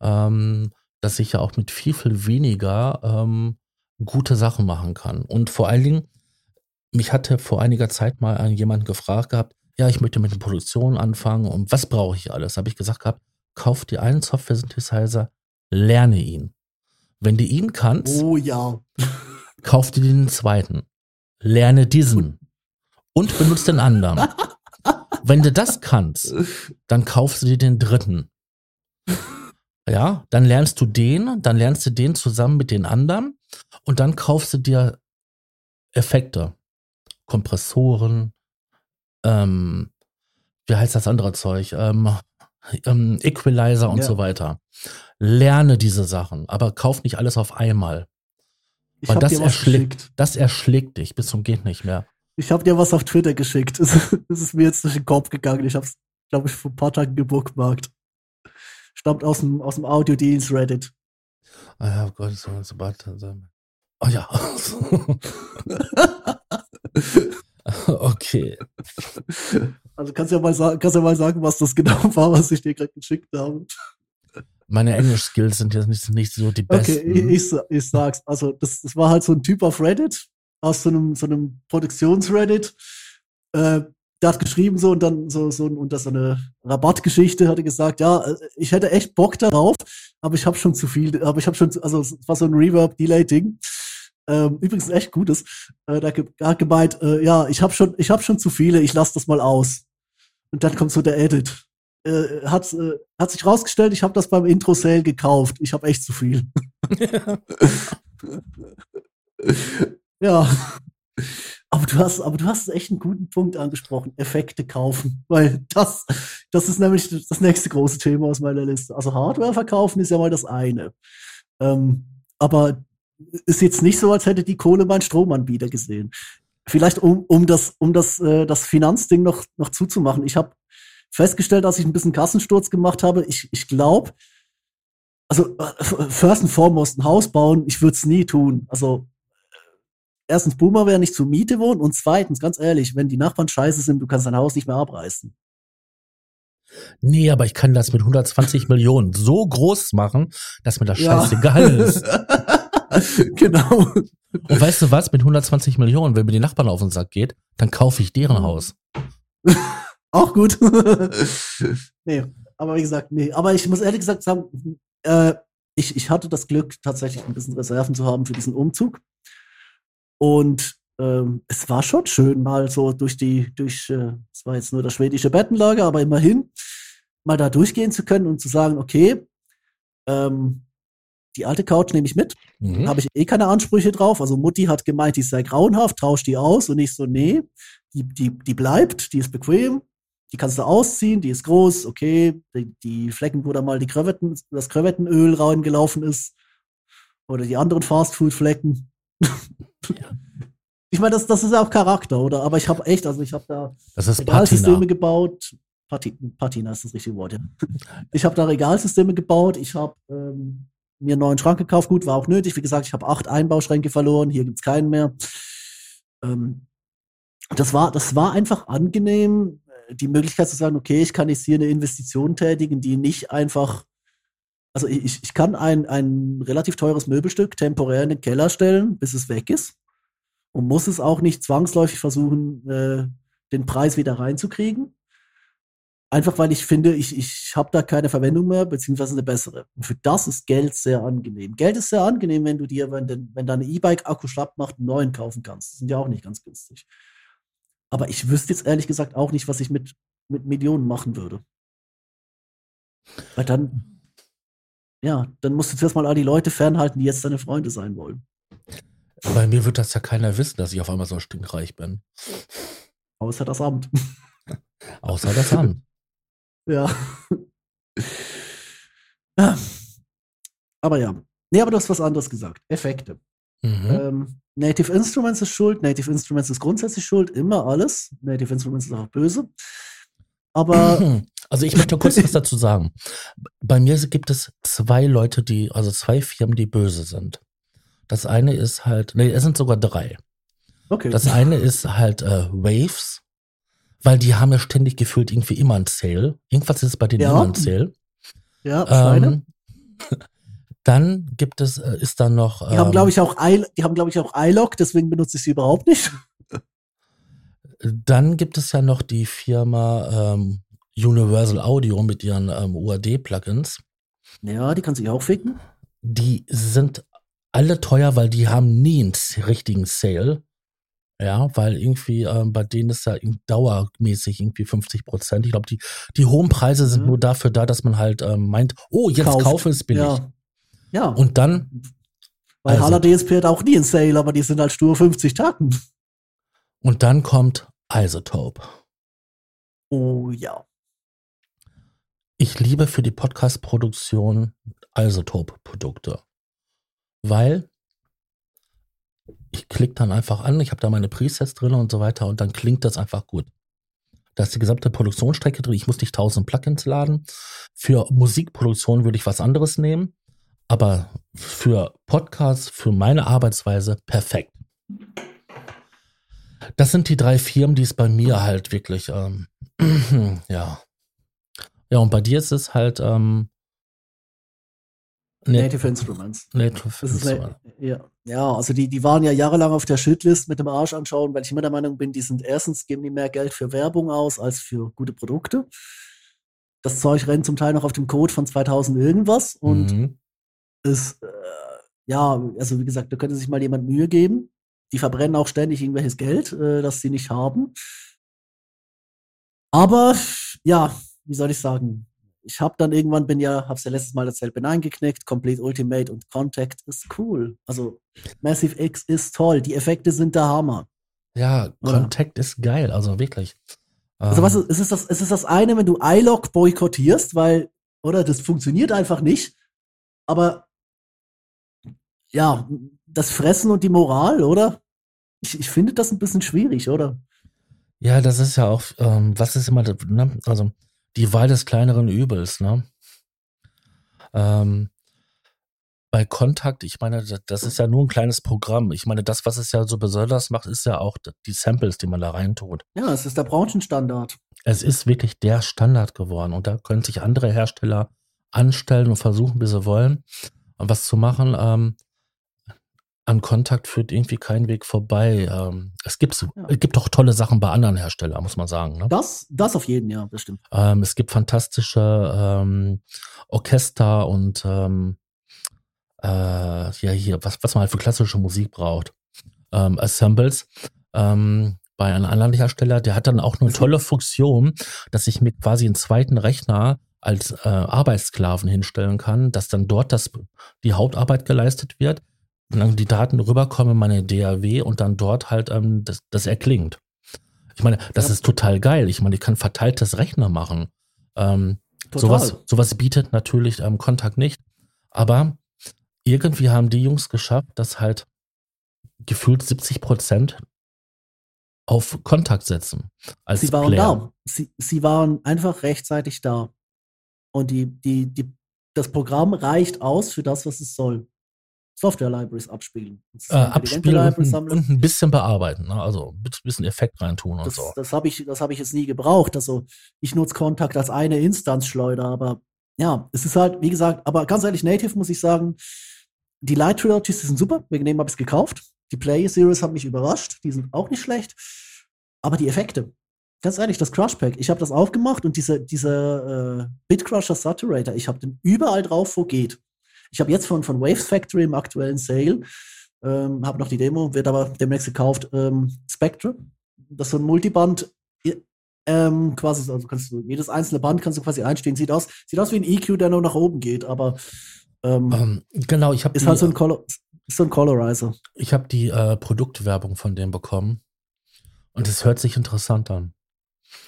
B: ähm, dass ich ja auch mit viel, viel weniger ähm, gute Sachen machen kann. Und vor allen Dingen, mich hatte vor einiger Zeit mal jemand gefragt gehabt, ja, ich möchte mit der Produktion anfangen und was brauche ich alles? Habe ich gesagt gehabt, kauf dir einen Software-Synthesizer, lerne ihn. Wenn du ihn kannst,
A: oh ja,
B: kauf dir den zweiten, lerne diesen und benutze den anderen. Wenn du das kannst, dann kaufst du dir den dritten. Ja, dann lernst du den, dann lernst du den zusammen mit den anderen und dann kaufst du dir Effekte. Kompressoren, ähm, wie heißt das andere Zeug? Ähm, ähm, Equalizer und ja. so weiter. Lerne diese Sachen, aber kauf nicht alles auf einmal. Ich Weil das erschlägt, das erschlägt dich bis zum geht nicht mehr.
A: Ich habe dir was auf Twitter geschickt. Es ist mir jetzt durch den Kopf gegangen. Ich habe es, glaube ich, vor ein paar Tagen gebookmarkt. Stammt aus dem, aus dem Audio-Dienst Reddit.
B: Ah ja, oh Gott, so, so, so, Oh ja. okay.
A: Also kannst du ja mal sagen, kannst ja mal sagen, was das genau war, was ich dir gerade geschickt habe.
B: Meine Englisch-Skills sind jetzt nicht, nicht so die besten.
A: Okay, ich, ich, ich sag's. Also, das, das war halt so ein Typ auf Reddit, aus so einem, so einem Produktions-Reddit. Äh, der hat geschrieben so und dann so, so unter so eine Rabattgeschichte hat er gesagt, ja, äh, ich hätte echt Bock darauf, aber ich habe schon zu viel, aber ich habe schon, also es war so ein Reverb-Delay-Ding. Ähm, übrigens echt gutes. Äh, da hat gemeint, äh, ja, ich habe schon, ich habe schon zu viele, ich lasse das mal aus. Und dann kommt so der Edit. Äh, hat, äh, hat sich rausgestellt, ich habe das beim Intro-Sale gekauft. Ich habe echt zu viel. ja. Aber du hast, aber du hast echt einen guten Punkt angesprochen. Effekte kaufen. Weil das, das ist nämlich das nächste große Thema aus meiner Liste. Also Hardware verkaufen ist ja mal das eine. Ähm, aber ist jetzt nicht so, als hätte die Kohle meinen Stromanbieter gesehen. Vielleicht um, um das, um das, äh, das Finanzding noch, noch zuzumachen. Ich habe festgestellt, als ich ein bisschen Kassensturz gemacht habe, ich, ich glaube, also äh, first and foremost ein Haus bauen, ich würde es nie tun. Also erstens, Boomer wäre nicht zur Miete wohnen und zweitens, ganz ehrlich, wenn die Nachbarn scheiße sind, du kannst dein Haus nicht mehr abreißen.
B: Nee, aber ich kann das mit 120 Millionen so groß machen, dass mir das ja. scheißegal ist. genau. Und weißt du was, mit 120 Millionen, wenn mir die Nachbarn auf den Sack geht, dann kaufe ich deren Haus.
A: Auch gut. nee, aber wie gesagt, nee. Aber ich muss ehrlich gesagt sagen, äh, ich, ich hatte das Glück, tatsächlich ein bisschen Reserven zu haben für diesen Umzug. Und ähm, es war schon schön, mal so durch die, durch, äh, es war jetzt nur das schwedische Bettenlager, aber immerhin mal da durchgehen zu können und zu sagen, okay, ähm, die alte Couch nehme ich mit, mhm. habe ich eh keine Ansprüche drauf. Also Mutti hat gemeint, die sei grauenhaft, tausch die aus. Und ich so, nee, die, die, die bleibt, die ist bequem, die kannst du ausziehen, die ist groß, okay, die, die Flecken, wo da mal die Krevetten, das Krevettenöl reingelaufen ist. Oder die anderen Fastfood-Flecken, ich meine, das, das ist ja auch Charakter, oder? Aber ich habe echt, also ich habe da Regalsysteme gebaut. Pati, Patina ist das richtige Wort, ja. Ich habe da Regalsysteme gebaut. Ich habe ähm, mir einen neuen Schrank gekauft. Gut, war auch nötig. Wie gesagt, ich habe acht Einbauschränke verloren. Hier gibt's keinen mehr. Ähm, das war, das war einfach angenehm, äh, die Möglichkeit zu sagen, okay, ich kann jetzt hier eine Investition tätigen, die nicht einfach also ich, ich kann ein, ein relativ teures Möbelstück temporär in den Keller stellen, bis es weg ist. Und muss es auch nicht zwangsläufig versuchen, äh, den Preis wieder reinzukriegen. Einfach weil ich finde, ich, ich habe da keine Verwendung mehr, beziehungsweise eine bessere. Und für das ist Geld sehr angenehm. Geld ist sehr angenehm, wenn du dir, wenn, wenn deine E-Bike-Akku schlapp macht, einen neuen kaufen kannst. Die sind ja auch nicht ganz günstig. Aber ich wüsste jetzt ehrlich gesagt auch nicht, was ich mit, mit Millionen machen würde. Weil dann ja, dann musst du zuerst mal all die Leute fernhalten, die jetzt deine Freunde sein wollen.
B: Bei mir wird das ja keiner wissen, dass ich auf einmal so stinkreich bin.
A: Außer das Amt.
B: Außer das Amt.
A: ja. Aber ja. Nee, aber du hast was anderes gesagt. Effekte. Mhm. Ähm, Native Instruments ist schuld, Native Instruments ist grundsätzlich schuld, immer alles. Native Instruments ist auch böse. Aber.
B: Also ich möchte kurz was dazu sagen. Bei mir gibt es zwei Leute, die, also zwei Firmen, die böse sind. Das eine ist halt, nee, es sind sogar drei. Okay. Das eine ist halt äh, Waves, weil die haben ja ständig gefühlt irgendwie immer ein Sale. Irgendwas ist bei denen ja. immer ein Sale.
A: Ja, Schweine.
B: Ähm, dann gibt es, äh, ist da noch.
A: Die haben, glaube ähm, ich, auch I, die haben, glaube ich, auch iLog, deswegen benutze ich sie überhaupt nicht.
B: Dann gibt es ja noch die Firma ähm, Universal Audio mit ihren ähm, UAD-Plugins.
A: Ja, die kannst du auch ficken.
B: Die sind alle teuer, weil die haben nie einen richtigen Sale. Ja, weil irgendwie ähm, bei denen ist ja dauermäßig irgendwie 50 Prozent. Ich glaube, die, die hohen Preise sind mhm. nur dafür da, dass man halt ähm, meint, oh, jetzt Kauft. kaufe es billig.
A: Ja. ja.
B: Und dann.
A: Weil also, Hala DSP hat auch nie einen Sale, aber die sind halt stur 50 Tacken.
B: Und dann kommt Isotope.
A: Oh ja.
B: Ich liebe für die Podcast-Produktion Isotope-Produkte. Weil ich klicke dann einfach an, ich habe da meine Presets drin und so weiter und dann klingt das einfach gut. Da ist die gesamte Produktionsstrecke drin. Ich muss nicht tausend Plugins laden. Für Musikproduktion würde ich was anderes nehmen. Aber für Podcasts, für meine Arbeitsweise perfekt. Das sind die drei Firmen, die es bei mir halt wirklich, ähm, ja. Ja, und bei dir ist es halt, ähm,
A: Native Instruments.
B: Native Instruments.
A: eine, ja, ja, also die, die waren ja jahrelang auf der Shitlist mit dem Arsch anschauen, weil ich immer der Meinung bin, die sind erstens geben die mehr Geld für Werbung aus als für gute Produkte. Das Zeug rennt zum Teil noch auf dem Code von 2000 irgendwas und
B: Mhm.
A: ist, äh, ja, also wie gesagt, da könnte sich mal jemand Mühe geben. Die verbrennen auch ständig irgendwelches Geld, äh, das sie nicht haben. Aber ja, wie soll ich sagen? Ich habe dann irgendwann bin ja, hab's ja letztes Mal erzählt, bin eingeknickt. Complete Ultimate und Contact ist cool. Also Massive X ist toll. Die Effekte sind der Hammer.
B: Ja,
A: Oder?
B: Contact ist geil, also wirklich.
A: Also
B: Ähm,
A: was ist, es ist das, es ist das eine, wenn du iLog boykottierst, weil, oder das funktioniert einfach nicht. Aber ja, das Fressen und die Moral, oder? Ich, ich finde das ein bisschen schwierig, oder?
B: Ja, das ist ja auch, ähm, was ist immer, ne? also die Wahl des kleineren Übels, ne? Ähm, bei Kontakt, ich meine, das- ist ja nur ein kleines Programm. Ich meine, das, was es ja so besonders macht, ist ja auch die Samples, die man da reintut.
A: Ja, es ist der Branchenstandard.
B: Es ist wirklich der Standard geworden und da können sich andere Hersteller anstellen und versuchen, wie sie wollen, was zu machen. Ähm, an Kontakt führt irgendwie kein Weg vorbei. Ähm, es gibt,
A: Ja.
B: es gibt auch tolle Sachen bei anderen Herstellern, muss man sagen. Ne?
A: Das, das auf jeden, ja, das stimmt.
B: Ähm, es gibt fantastische ähm, Orchester und ähm, äh, ja hier, was, was man halt für klassische Musik braucht. Ähm, Assembles. Ähm, bei einem anderen Hersteller, der hat dann auch eine
A: Es
B: tolle Funktion, dass ich mir quasi einen zweiten Rechner als äh, Arbeitssklaven hinstellen kann, dass dann dort das, die Hauptarbeit geleistet wird dann die Daten rüberkommen in meine DAW und dann dort halt ähm, das, das erklingt. Ich meine, das
A: Ja.
B: ist total geil. Ich meine, ich kann verteiltes Rechner machen. Ähm, sowas, sowas bietet natürlich ähm, Kontakt nicht. Aber irgendwie haben die Jungs geschafft, dass halt gefühlt 70 Prozent auf Kontakt setzen. Als
A: Sie waren
B: Player.
A: da. Sie, sie waren einfach rechtzeitig da. Und die, die, die, das Programm reicht aus für das, was es soll. Software-Libraries abspielen.
B: Äh, abspielen und, ein-
A: sammeln.
B: und ein bisschen bearbeiten. Ne? Also ein bisschen Effekt reintun und
A: Das,
B: so.
A: das habe ich, das hab ich jetzt nie gebraucht. Also ich nutze Kontakt als eine Instanzschleuder, aber ja, es ist halt, wie gesagt, aber ganz ehrlich, Native muss ich sagen, die Light Trilogies, die sind super. Wegen dem habe ich es gekauft. Die Play Series haben mich überrascht. Die sind auch nicht schlecht. Aber die Effekte, ganz ehrlich, das Crush Pack, ich habe das aufgemacht und diese, diese äh, Bitcrusher Saturator, ich habe den überall drauf, wo geht. Ich habe jetzt von, von Waves Factory im aktuellen Sale, ähm, habe noch die Demo, wird aber demnächst gekauft, ähm, Spectre. Das ist so ein Multiband, ähm, quasi, also kannst du, jedes einzelne Band kannst du quasi einstellen. Sieht aus, sieht aus wie ein EQ, der nur nach oben geht, aber ähm,
B: Ähm, genau, ich habe
A: ist
B: die,
A: halt so ein, Color, so ein Colorizer.
B: ich hab die äh, Produktwerbung von dem bekommen. Und es hört sich interessant an.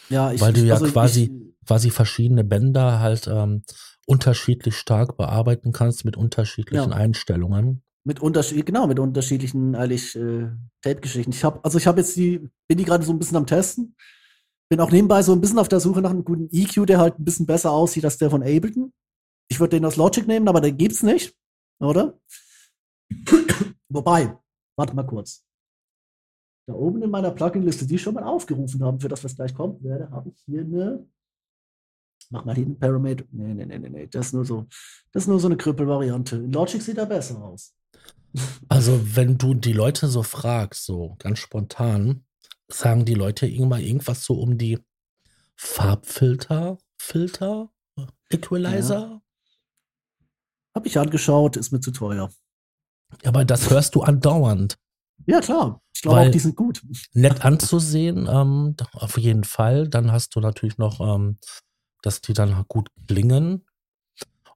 A: Ja, ich,
B: Weil du ja
A: also
B: quasi-
A: Ich,
B: quasi verschiedene Bänder halt ähm, unterschiedlich stark bearbeiten kannst mit unterschiedlichen
A: Ja.
B: Einstellungen.
A: mit Unterschied, genau, mit unterschiedlichen eigentlich äh, Tape-Geschichten. Ich habe, also ich habe jetzt die, bin die gerade so ein bisschen am Testen. Bin auch nebenbei so ein bisschen auf der Suche nach einem guten EQ, der halt ein bisschen besser aussieht als der von Ableton. Ich würde den aus Logic nehmen, aber den gibt's nicht, oder? Wobei, warte mal kurz. Da oben in meiner Plugin-Liste, die ich schon mal aufgerufen haben, für das, was gleich kommt, werde, habe ich hier eine. Mach mal einen Parameter. Nee, nee, nee, nee, nee. Das ist nur so, das ist nur so eine Krüppel-Variante. In Logic sieht er besser aus.
B: Also, wenn du die Leute so fragst, so ganz spontan, sagen die Leute irgendwann irgendwas so um die Farbfilter, Filter, Equalizer?
A: Hab ich angeschaut, ist mir zu teuer.
B: Aber das hörst du andauernd.
A: Ja, klar. Ich glaube auch, die sind gut.
B: Nett anzusehen, ähm, auf jeden Fall. Dann hast du natürlich noch, ähm, dass die dann gut klingen.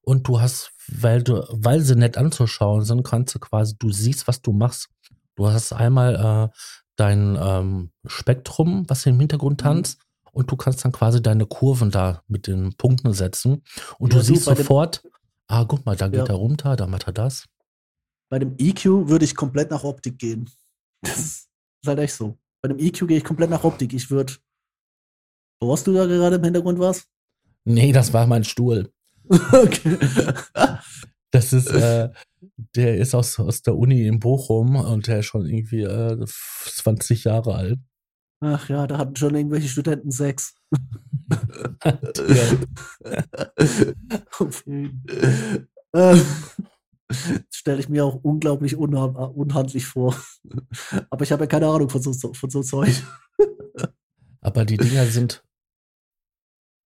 B: Und du hast, weil du, weil sie nett anzuschauen sind, kannst du quasi, du siehst, was du machst. Du hast einmal äh, dein ähm, Spektrum, was im Hintergrund
A: Mhm.
B: tanzt, und du kannst dann quasi deine Kurven da mit den Punkten setzen. Und
A: Ja,
B: du siehst sofort, ah, guck mal, da geht
A: Ja.
B: er runter, da macht er das.
A: Bei dem EQ würde ich komplett nach Optik gehen. Das ist halt echt so. Bei dem EQ gehe ich komplett nach Optik. Ich würde. Wo hast du da gerade im Hintergrund was?
B: Nee, das war mein Stuhl.
A: okay.
B: Das ist, äh, der ist aus, aus der Uni in Bochum und der ist schon irgendwie äh, 20 Jahre alt.
A: Ach ja, da hatten schon irgendwelche Studenten Sex. Auf jeden. Äh, Stelle ich mir auch unglaublich unha unhandlich vor. Aber ich habe ja keine Ahnung von so, von so Zeug.
B: Aber die Dinger sind.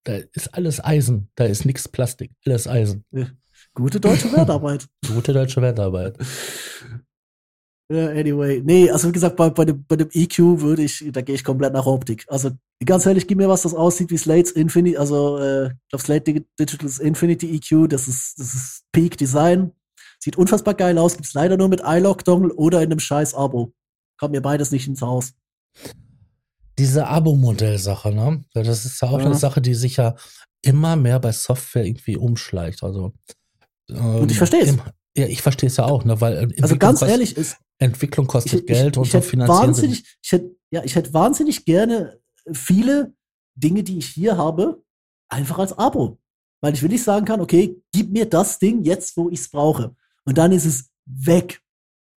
B: Da ist alles Eisen. Da ist nichts Plastik. Alles Eisen.
A: Ja. Gute deutsche Wertarbeit.
B: Gute deutsche Wertarbeit.
A: Ja, anyway. Nee, also wie gesagt, bei, bei, dem, bei dem EQ würde ich, da gehe ich komplett nach Optik. Also ganz ehrlich, gib mir was, das aussieht wie Slates Infinity, also äh, ich glaube Slate Digital's Infinity EQ, das ist, das ist Peak Design. Sieht unfassbar geil aus, gibt's leider nur mit iLock-Dongle oder in einem scheiß Abo. Kommt mir beides nicht ins Haus.
B: Diese Abo-Modell-Sache, ne? Das ist ja auch ja. eine Sache, die sich ja immer mehr bei Software irgendwie umschleicht. Also,
A: ähm, und ich verstehe es.
B: Ja, ich verstehe es ja auch, ne? Weil
A: also ganz ehrlich ist
B: Entwicklung kostet ich, Geld
A: ich,
B: und
A: ich so finanzieren wahnsinnig, ich hätte, ja, ich hätte wahnsinnig gerne viele Dinge, die ich hier habe, einfach als Abo. Weil ich will nicht sagen kann, okay, gib mir das Ding jetzt, wo ich es brauche. Und dann ist es weg.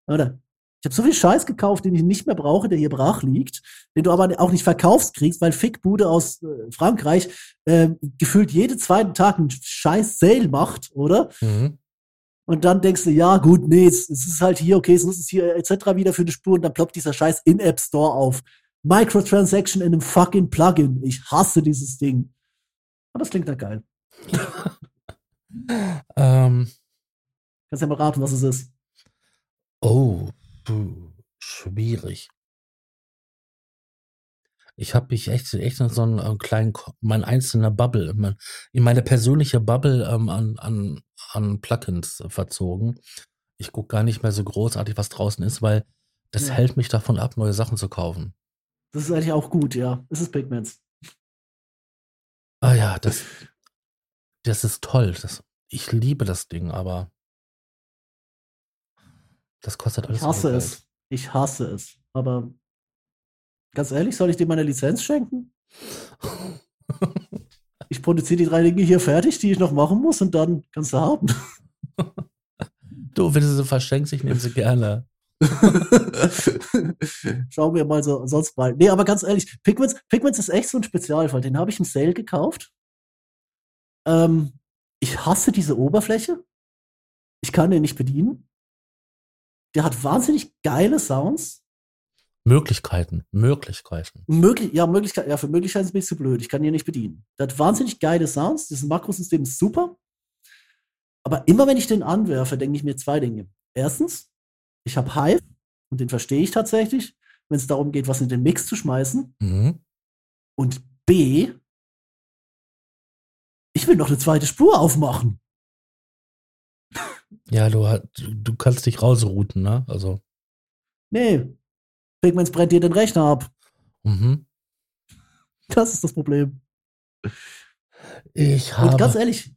A: Oder? Ich habe so viel Scheiß gekauft, den ich nicht mehr brauche, der hier brach liegt, den du aber auch nicht verkaufst kriegst, weil Fickbude aus äh, Frankreich äh, gefühlt jeden zweiten Tag einen scheiß Sale macht, oder? Mhm. Und dann denkst du, ja, gut, nee, es, es ist halt hier, okay, es muss es hier etc. wieder für eine Spur und dann ploppt dieser scheiß In-App Store auf. Microtransaction in einem fucking Plugin. Ich hasse dieses Ding. Aber es klingt ja geil. ähm. Kannst ja mal raten, was es ist.
B: Oh, schwierig. Ich habe mich echt, echt in so einen äh, kleinen, mein einzelner Bubble, mein, in meine persönliche Bubble ähm, an, an, an Plugins verzogen. Ich gucke gar nicht mehr so großartig, was draußen ist, weil das ja. hält mich davon ab, neue Sachen zu kaufen.
A: Das ist eigentlich auch gut, ja. Das ist Pigments.
B: Ah ja, das, das ist toll. Das, ich liebe das Ding, aber das kostet alles.
A: Ich hasse es. Ich hasse es. Aber Ganz ehrlich, soll ich dir meine Lizenz schenken? ich produziere die drei Dinge hier fertig, die ich noch machen muss, und dann kannst du haben.
B: Du, wenn du sie verschenkst, ich nehme sie gerne.
A: Schauen wir mal so, sonst mal. Nee, aber ganz ehrlich, Pigments, Pigments ist echt so ein Spezialfall. Den habe ich im Sale gekauft. Ähm, ich hasse diese Oberfläche. Ich kann den nicht bedienen. Der hat wahnsinnig geile Sounds.
B: Möglichkeiten, Möglichkeiten.
A: Möglich, ja, Möglichkeiten, ja, für Möglichkeiten bin ich zu blöd. Ich kann die nicht bedienen. Der hat wahnsinnig geile Sounds. Dieses Makrosystem ist super. Aber immer wenn ich den anwerfe, denke ich mir zwei Dinge. Erstens, ich habe Hive und den verstehe ich tatsächlich, wenn es darum geht, was in den Mix zu schmeißen. Mhm. Und B, ich will noch eine zweite Spur aufmachen.
B: Ja, du, du kannst dich rausrouten, ne? Also.
A: Nee, Pigments brennt dir den Rechner ab. Mhm. Das ist das Problem.
B: Ich habe.
A: Und ganz ehrlich,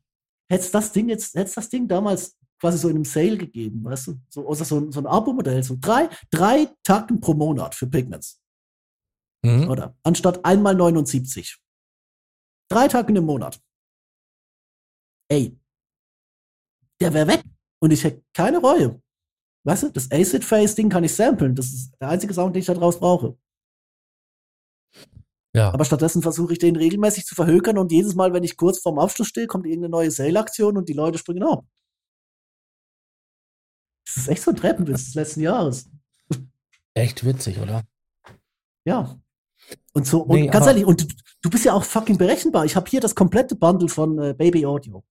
A: hätte das Ding jetzt, hätte das Ding damals quasi so in einem Sale gegeben, weißt du? So, also so, so ein Abo-Modell, so drei, drei Tacken pro Monat für Pigments. Mhm. Oder? Anstatt einmal 79. Drei Tacken im Monat. Ey. Der wäre weg. Und ich hätte keine Reue. Weißt du, das Acid-Face-Ding kann ich samplen. Das ist der einzige Sound, den ich da draus brauche. Ja. Aber stattdessen versuche ich den regelmäßig zu verhökern und jedes Mal, wenn ich kurz vorm Abschluss stehe, kommt irgendeine neue Sale-Aktion und die Leute springen ab. Das ist echt so ein Treppenwitz des letzten Jahres.
B: Echt witzig, oder?
A: Ja. Und so, und nee, ganz ehrlich, und du, du, bist ja auch fucking berechenbar. Ich habe hier das komplette Bundle von äh, Baby Audio.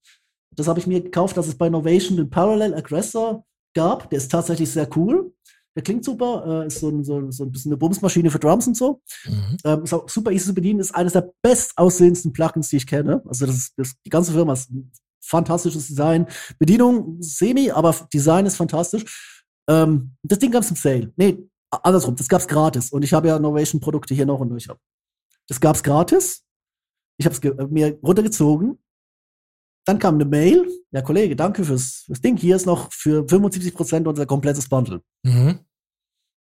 A: Das habe ich mir gekauft, das ist bei Novation den Parallel Aggressor gab. Der ist tatsächlich sehr cool. Der klingt super, äh, ist so ein, so, so ein bisschen eine Bumsmaschine für Drums und so. Mhm. Ähm, ist auch super easy zu bedienen, ist eines der bestaussehendsten Plugins, die ich kenne. Also das ist, das, die ganze Firma ist ein fantastisches Design. Bedienung semi, aber Design ist fantastisch. Ähm, das Ding gab es im Sale. Nee, andersrum, das gab's gratis. Und ich habe ja Innovation-Produkte hier noch und durch. Das gab's gratis. Ich habe es mir runtergezogen, dann kam eine Mail, ja Kollege, danke fürs, fürs Ding, hier ist noch für 75 Prozent unser komplettes Bundle. Mhm.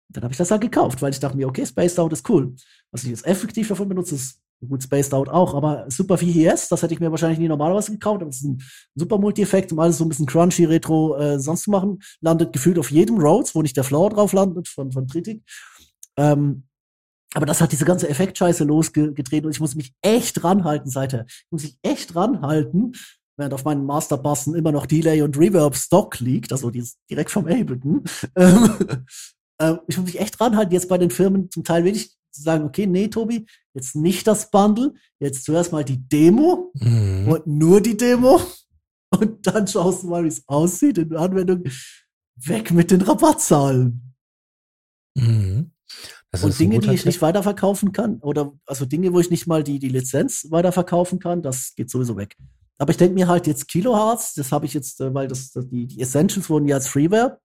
A: Dann habe ich das halt gekauft, weil ich dachte mir, okay, Spaced Out ist cool. Was ich jetzt effektiv davon benutze, ist gut Spaced Out auch, aber super VHS, das hätte ich mir wahrscheinlich nie normalerweise gekauft, aber es ist ein super Multi-Effekt, um alles so ein bisschen crunchy, retro äh, sonst zu machen. Landet gefühlt auf jedem Rhodes, wo nicht der Floor drauf landet von, von Tritic. Ähm, aber das hat diese ganze Effektscheiße losgedreht und ich muss mich echt ranhalten seither. Ich muss mich echt ranhalten, während auf meinen Masterbassen immer noch Delay und Reverb Stock liegt, also die direkt vom Ableton. Ähm, äh, ich muss mich echt ranhalten, jetzt bei den Firmen zum Teil wirklich zu sagen, okay, nee, Tobi, jetzt nicht das Bundle, jetzt zuerst mal die Demo mhm. und nur die Demo und dann schaust du mal, wie es aussieht in der Anwendung. Weg mit den Rabattzahlen. Mhm. und Dinge, die ich nicht weiterverkaufen kann, oder also Dinge, wo ich nicht mal die, die Lizenz weiterverkaufen kann, das geht sowieso weg. Aber ich denke mir halt jetzt Kilohertz, das habe ich jetzt, äh, weil das, die, die Essentials wurden ja als Freeware.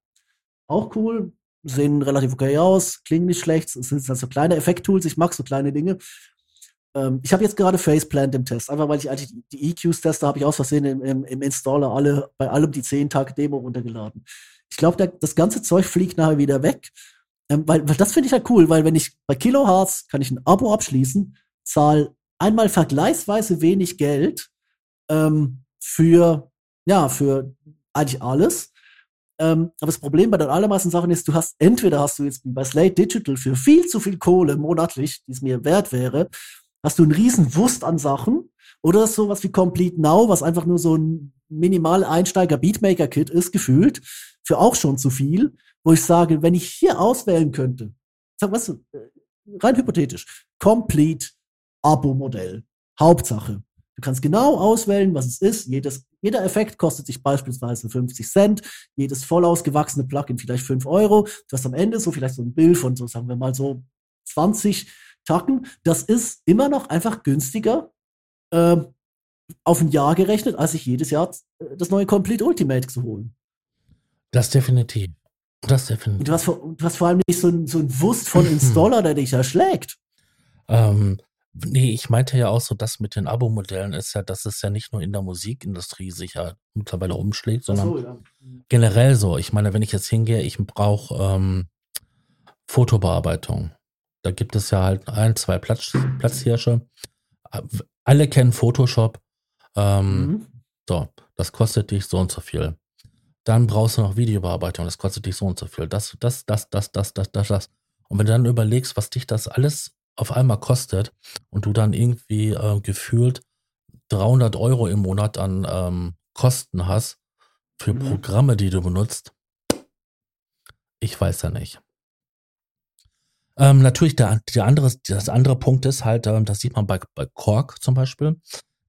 A: Auch cool, sehen relativ okay aus, klingen nicht schlecht, es sind also kleine Effekttools, ich mag so kleine Dinge. Ähm, ich habe jetzt gerade Faceplant im Test, einfach weil ich eigentlich die EQs teste, habe ich aus Versehen im, im, im, Installer alle, bei allem die 10 Tage Demo runtergeladen. Ich glaube, das ganze Zeug fliegt nachher wieder weg. Ähm, weil, weil das finde ich halt cool, weil wenn ich bei Kilohertz kann ich ein Abo abschließen, zahle einmal vergleichsweise wenig Geld ähm, für, ja, für eigentlich alles. Ähm, aber das Problem bei den allermeisten Sachen ist, du hast, entweder hast du jetzt bei Slate Digital für viel zu viel Kohle monatlich, die es mir wert wäre, hast du einen riesen Wust an Sachen, oder sowas wie Complete Now, was einfach nur so ein minimal Einsteiger Beatmaker Kit ist, gefühlt, für auch schon zu viel, wo ich sage, wenn ich hier auswählen könnte, sag was, äh, rein hypothetisch, Complete Abo-Modell, Hauptsache. Du kannst genau auswählen, was es ist. Jedes, jeder Effekt kostet sich beispielsweise 50 Cent. Jedes voll ausgewachsene Plugin vielleicht 5 Euro. Du hast am Ende so vielleicht so ein Bild von so, sagen wir mal so 20 Tacken. Das ist immer noch einfach günstiger äh, auf ein Jahr gerechnet, als sich jedes Jahr äh, das neue Complete Ultimate zu holen.
B: Das definitiv. Das definitiv.
A: Du hast, vor, du hast vor allem nicht so ein, so ein Wust von Installer, der dich erschlägt.
B: Ähm, Nee, ich meinte ja auch so, das mit den Abo-Modellen ist ja, dass es ja nicht nur in der Musikindustrie sich ja mittlerweile umschlägt, sondern so, ja. Mhm. generell so. Ich meine, wenn ich jetzt hingehe, ich brauche ähm, Fotobearbeitung. Da gibt es ja halt ein, zwei Platz, Platzhirsche. Alle kennen Photoshop. Ähm, mhm. So, das kostet dich so und so viel. Dann brauchst du noch Videobearbeitung, das kostet dich so und so viel. Das, das, das, das, das, das, das, das. Und wenn du dann überlegst, was dich das alles auf einmal kostet und du dann irgendwie äh, gefühlt 300 Euro im Monat an ähm, Kosten hast für mhm. Programme, die du benutzt, ich weiß ja nicht. Ähm, natürlich, der, der andere, das andere Punkt ist halt, ähm, das sieht man bei, bei Korg zum Beispiel.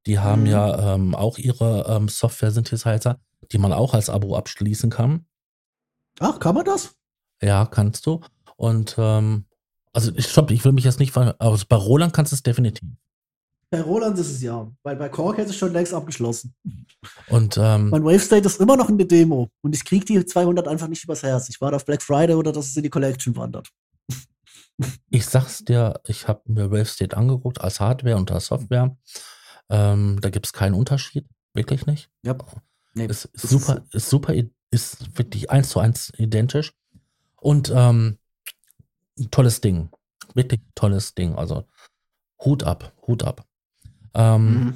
B: Die haben mhm. ja ähm, auch ihre ähm, Software-Synthesizer, die man auch als Abo abschließen kann.
A: Ach, kann man das?
B: Ja, kannst du. Und ähm, also ich stopp, ich will mich jetzt nicht, aber bei Roland kannst du es definitiv.
A: Bei Roland ist es ja, weil bei Korg hätte es schon längst abgeschlossen.
B: Und ähm,
A: mein Wave State ist immer noch in der Demo und ich kriege die 200 einfach nicht übers Herz. Ich warte auf Black Friday oder dass es in die Collection wandert.
B: Ich sag's dir, ich habe mir Wave State angeguckt als Hardware und als Software. Ähm, da gibt's keinen Unterschied, wirklich nicht.
A: Ja.
B: Nee, ist, ist super, ist super, ist wirklich eins zu eins identisch. Und ähm, tolles Ding. Wirklich tolles Ding. Also Hut ab, Hut ab. Ähm, mhm.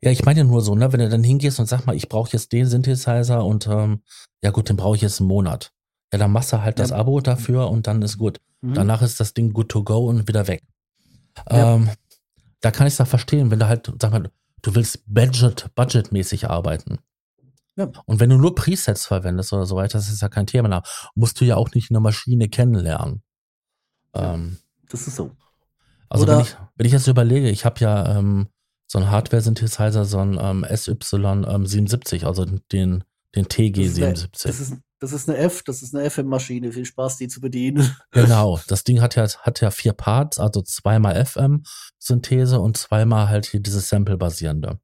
B: Ja, ich meine nur so, ne, wenn du dann hingehst und sag mal, ich brauche jetzt den Synthesizer und ähm, ja gut, den brauche ich jetzt einen Monat. Ja, dann machst du halt ja. das Abo dafür und dann ist gut. Mhm. Danach ist das Ding good to go und wieder weg. Ja. Ähm, da kann ich es doch verstehen, wenn du halt, sag mal, du willst Budget, budgetmäßig arbeiten. Ja. Und wenn du nur Presets verwendest oder so weiter, das ist ja kein Thema. Musst du ja auch nicht eine Maschine kennenlernen.
A: Ähm, das ist so.
B: Also Oder wenn ich, wenn ich jetzt überlege, ich habe ja ähm, so ein Hardware-Synthesizer, so ein ähm, SY77, ähm, also den, den TG77.
A: Das ist, das ist eine F, das ist eine FM-Maschine. Viel Spaß, die zu bedienen.
B: Genau, das Ding hat ja, hat ja vier Parts, also zweimal FM-Synthese und zweimal halt hier dieses Sample-basierende.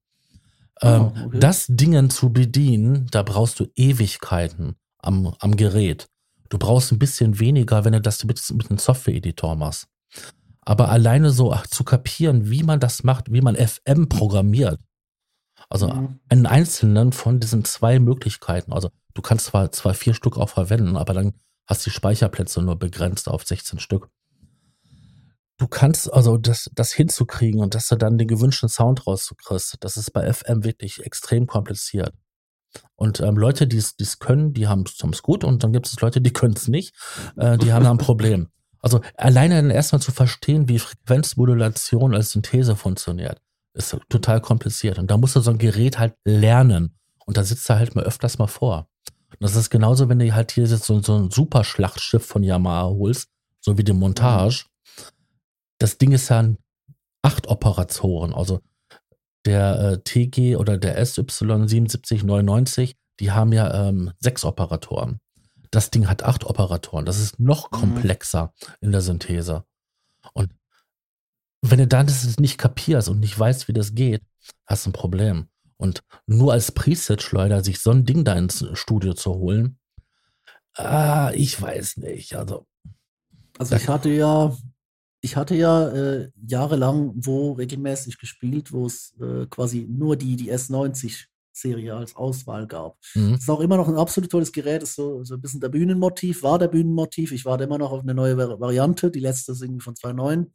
B: Oh, okay. Das Dingen zu bedienen, da brauchst du Ewigkeiten am, am Gerät. Du brauchst ein bisschen weniger, wenn du das mit, mit einem Software-Editor machst. Aber alleine so ach, zu kapieren, wie man das macht, wie man FM programmiert. Also mhm. einen einzelnen von diesen zwei Möglichkeiten. Also du kannst zwar, zwar vier Stück auch verwenden, aber dann hast du die Speicherplätze nur begrenzt auf 16 Stück. Du kannst also das, das hinzukriegen und dass du dann den gewünschten Sound rauskriegst, das ist bei FM wirklich extrem kompliziert. Und ähm, Leute, die es können, die haben es gut und dann gibt es Leute, die können es nicht, äh, die haben ein Problem. Also alleine dann erstmal zu verstehen, wie Frequenzmodulation als Synthese funktioniert. Ist total kompliziert. Und da musst du so ein Gerät halt lernen. Und da sitzt er halt mal öfters mal vor. Und das ist genauso, wenn du halt hier so, so ein super Schlachtschiff von Yamaha holst, so wie die Montage. Das Ding ist ja ein acht Operatoren. Also der äh, TG oder der SY7799, die haben ja ähm, sechs Operatoren. Das Ding hat acht Operatoren. Das ist noch mhm. komplexer mhm. in der Synthese. Und wenn du dann das nicht kapierst und nicht weißt, wie das geht, hast du ein Problem. Und nur als Preset-Schleuder sich so ein Ding da ins Studio zu holen, ah, ich weiß nicht. Also,
A: also ich hatte ja, ich hatte ja äh, jahrelang wo regelmäßig gespielt, wo es äh, quasi nur die, die S90 Serie als Auswahl gab. Mhm. Das ist auch immer noch ein absolut tolles Gerät, ist so, so ein bisschen der Bühnenmotiv, war der Bühnenmotiv. Ich warte immer noch auf eine neue Variante, die letzte ist irgendwie von 2.9.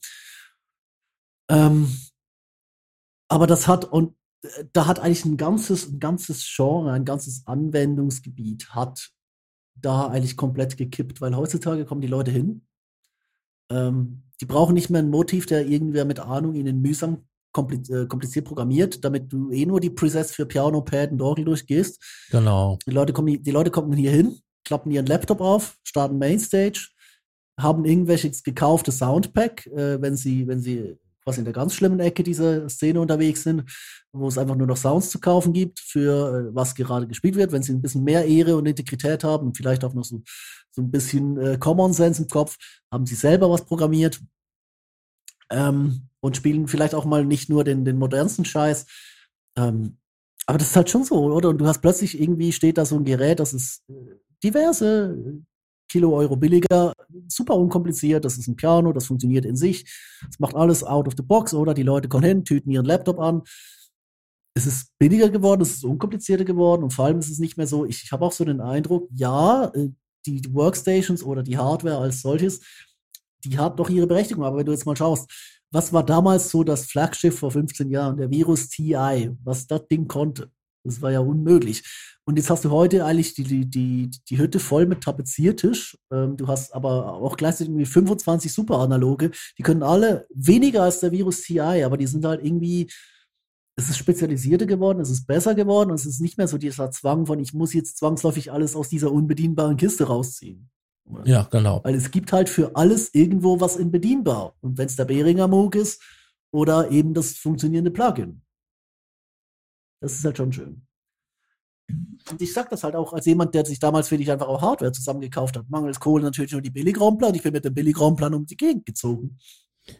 A: Ähm, aber das hat, und äh, da hat eigentlich ein ganzes, ein ganzes Genre, ein ganzes Anwendungsgebiet hat da eigentlich komplett gekippt, weil heutzutage kommen die Leute hin. Ähm, die brauchen nicht mehr ein Motiv, der irgendwer mit Ahnung ihnen mühsam äh, kompliziert programmiert, damit du eh nur die Presets für Piano, Pad und Orgel durchgehst.
B: Genau.
A: Die Leute kommen, die Leute kommen hier hin, klappen ihren Laptop auf, starten Mainstage, haben irgendwelches gekauftes Soundpack, äh, wenn sie, wenn sie quasi in der ganz schlimmen Ecke dieser Szene unterwegs sind, wo es einfach nur noch Sounds zu kaufen gibt für äh, was gerade gespielt wird, wenn sie ein bisschen mehr Ehre und Integrität haben und vielleicht auch noch so, so ein bisschen äh, Common Sense im Kopf, haben sie selber was programmiert. Ähm, und spielen vielleicht auch mal nicht nur den, den modernsten Scheiß. Ähm, aber das ist halt schon so, oder? Und du hast plötzlich irgendwie steht da so ein Gerät, das ist äh, diverse Kilo Euro billiger, super unkompliziert, das ist ein Piano, das funktioniert in sich, es macht alles out of the box, oder? Die Leute kommen hin, tüten ihren Laptop an. Es ist billiger geworden, es ist unkomplizierter geworden. Und vor allem ist es nicht mehr so, ich, ich habe auch so den Eindruck, ja, äh, die Workstations oder die Hardware als solches, die hat doch ihre Berechtigung, aber wenn du jetzt mal schaust, was war damals so das Flaggschiff vor 15 Jahren, der Virus TI, was das Ding konnte. Das war ja unmöglich. Und jetzt hast du heute eigentlich die, die, die, die Hütte voll mit Tapeziertisch. Ähm, du hast aber auch gleichzeitig irgendwie 25 Superanaloge. Die können alle weniger als der Virus TI, aber die sind halt irgendwie, es ist spezialisierter geworden, es ist besser geworden, es ist nicht mehr so dieser Zwang von, ich muss jetzt zwangsläufig alles aus dieser unbedienbaren Kiste rausziehen.
B: Ja, genau.
A: Weil es gibt halt für alles irgendwo was in bedienbar. Und wenn es der Behringer Moog ist oder eben das funktionierende Plugin. Das ist halt schon schön. Und ich sag das halt auch als jemand, der sich damals für dich einfach auch Hardware zusammengekauft hat. Mangels Kohle natürlich nur die Billigraumplan. Ich bin mit dem Billigraumplan um die Gegend gezogen.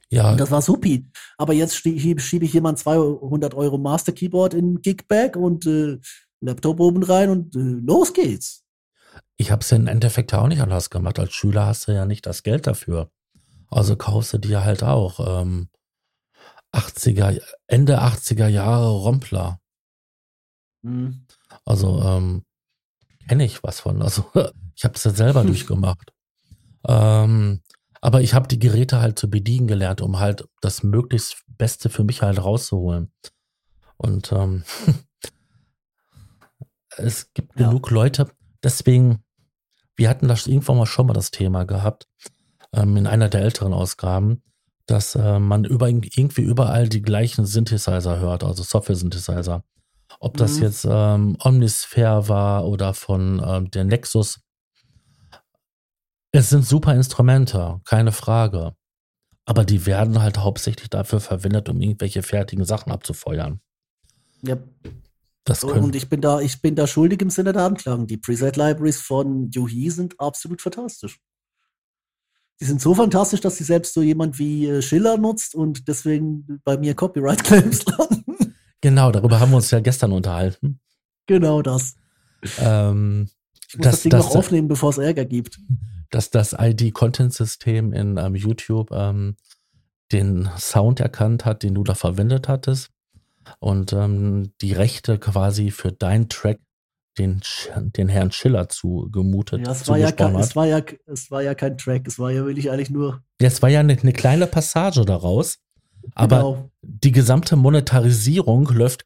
A: Ja. Und das war supi. Aber jetzt schiebe schieb ich jemand 200 Euro Master Keyboard in Gigbag und äh, Laptop oben rein und äh, los geht's.
B: Ich habe es im Endeffekt auch nicht anders gemacht. Als Schüler hast du ja nicht das Geld dafür. Also kaufst du dir halt auch ähm, 80er, Ende 80er Jahre Rompler. Mhm. Also ähm, kenne ich was von. Also ich habe es ja selber durchgemacht. Ähm, aber ich habe die Geräte halt zu bedienen gelernt, um halt das möglichst Beste für mich halt rauszuholen. Und ähm, es gibt ja. genug Leute, deswegen wir hatten das irgendwann mal schon mal das Thema gehabt, ähm, in einer der älteren Ausgaben, dass äh, man über, irgendwie überall die gleichen Synthesizer hört, also Software-Synthesizer. Ob das mhm. jetzt ähm, Omnisphere war oder von ähm, der Nexus. Es sind super Instrumente, keine Frage. Aber die werden halt hauptsächlich dafür verwendet, um irgendwelche fertigen Sachen abzufeuern.
A: Ja. Das können und ich bin da, ich bin da schuldig im Sinne der Anklagen. Die Preset-Libraries von Yuhi sind absolut fantastisch. Die sind so fantastisch, dass sie selbst so jemand wie äh, Schiller nutzt und deswegen bei mir Copyright-Claims landen.
B: Genau, darüber haben wir uns ja gestern unterhalten.
A: Genau das.
B: Ähm,
A: ich muss das, das Ding das, noch aufnehmen, bevor es Ärger gibt.
B: Dass das ID-Content-System in ähm, YouTube ähm, den Sound erkannt hat, den du da verwendet hattest und ähm, die Rechte quasi für deinen Track den, den Herrn Schiller zugemutet
A: ja, es war ja, kein, es, war ja, es war ja kein Track, es war ja wirklich eigentlich nur.
B: Ja, es war ja eine, eine kleine Passage daraus, aber genau. die gesamte Monetarisierung läuft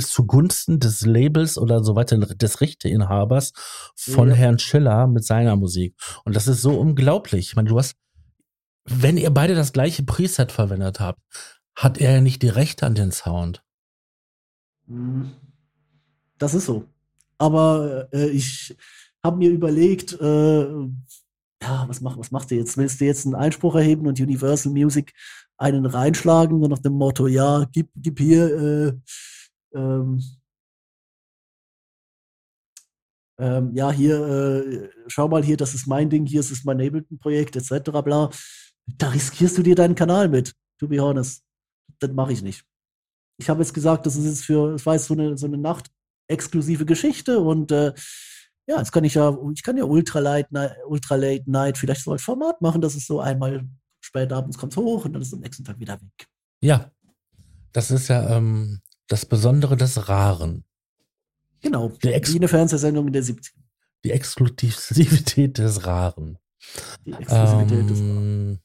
B: zugunsten des Labels oder so weiter, des Rechteinhabers von ja. Herrn Schiller mit seiner Musik. Und das ist so unglaublich. Ich meine, du hast, wenn ihr beide das gleiche Preset verwendet habt, hat er ja nicht die Rechte an den Sound.
A: Hm. Das ist so. Aber äh, ich habe mir überlegt, äh, ja, was, mach, was machst du jetzt? Willst du jetzt einen Einspruch erheben und Universal Music einen reinschlagen, nur nach dem Motto, ja, gib, gib hier, äh, ähm, ähm, ja, hier, äh, schau mal hier, das ist mein Ding, hier ist mein Ableton-Projekt, etc. bla. Da riskierst du dir deinen Kanal mit, to be honest. Das mache ich nicht. Ich habe jetzt gesagt, das ist jetzt für, war jetzt so eine, so eine Nacht exklusive Geschichte und äh, ja, jetzt kann ich ja, ich kann ja Ultra Late, Night, Ultra Late Night vielleicht so als Format machen, dass es so einmal spät abends kommt hoch und dann ist es am nächsten Tag wieder weg.
B: Ja, das ist ja ähm, das Besondere des Raren.
A: Genau, wie eine Fernsehsendung in der 70
B: Die Exklusivität des Raren. Die Exklusivität ähm, des Raren.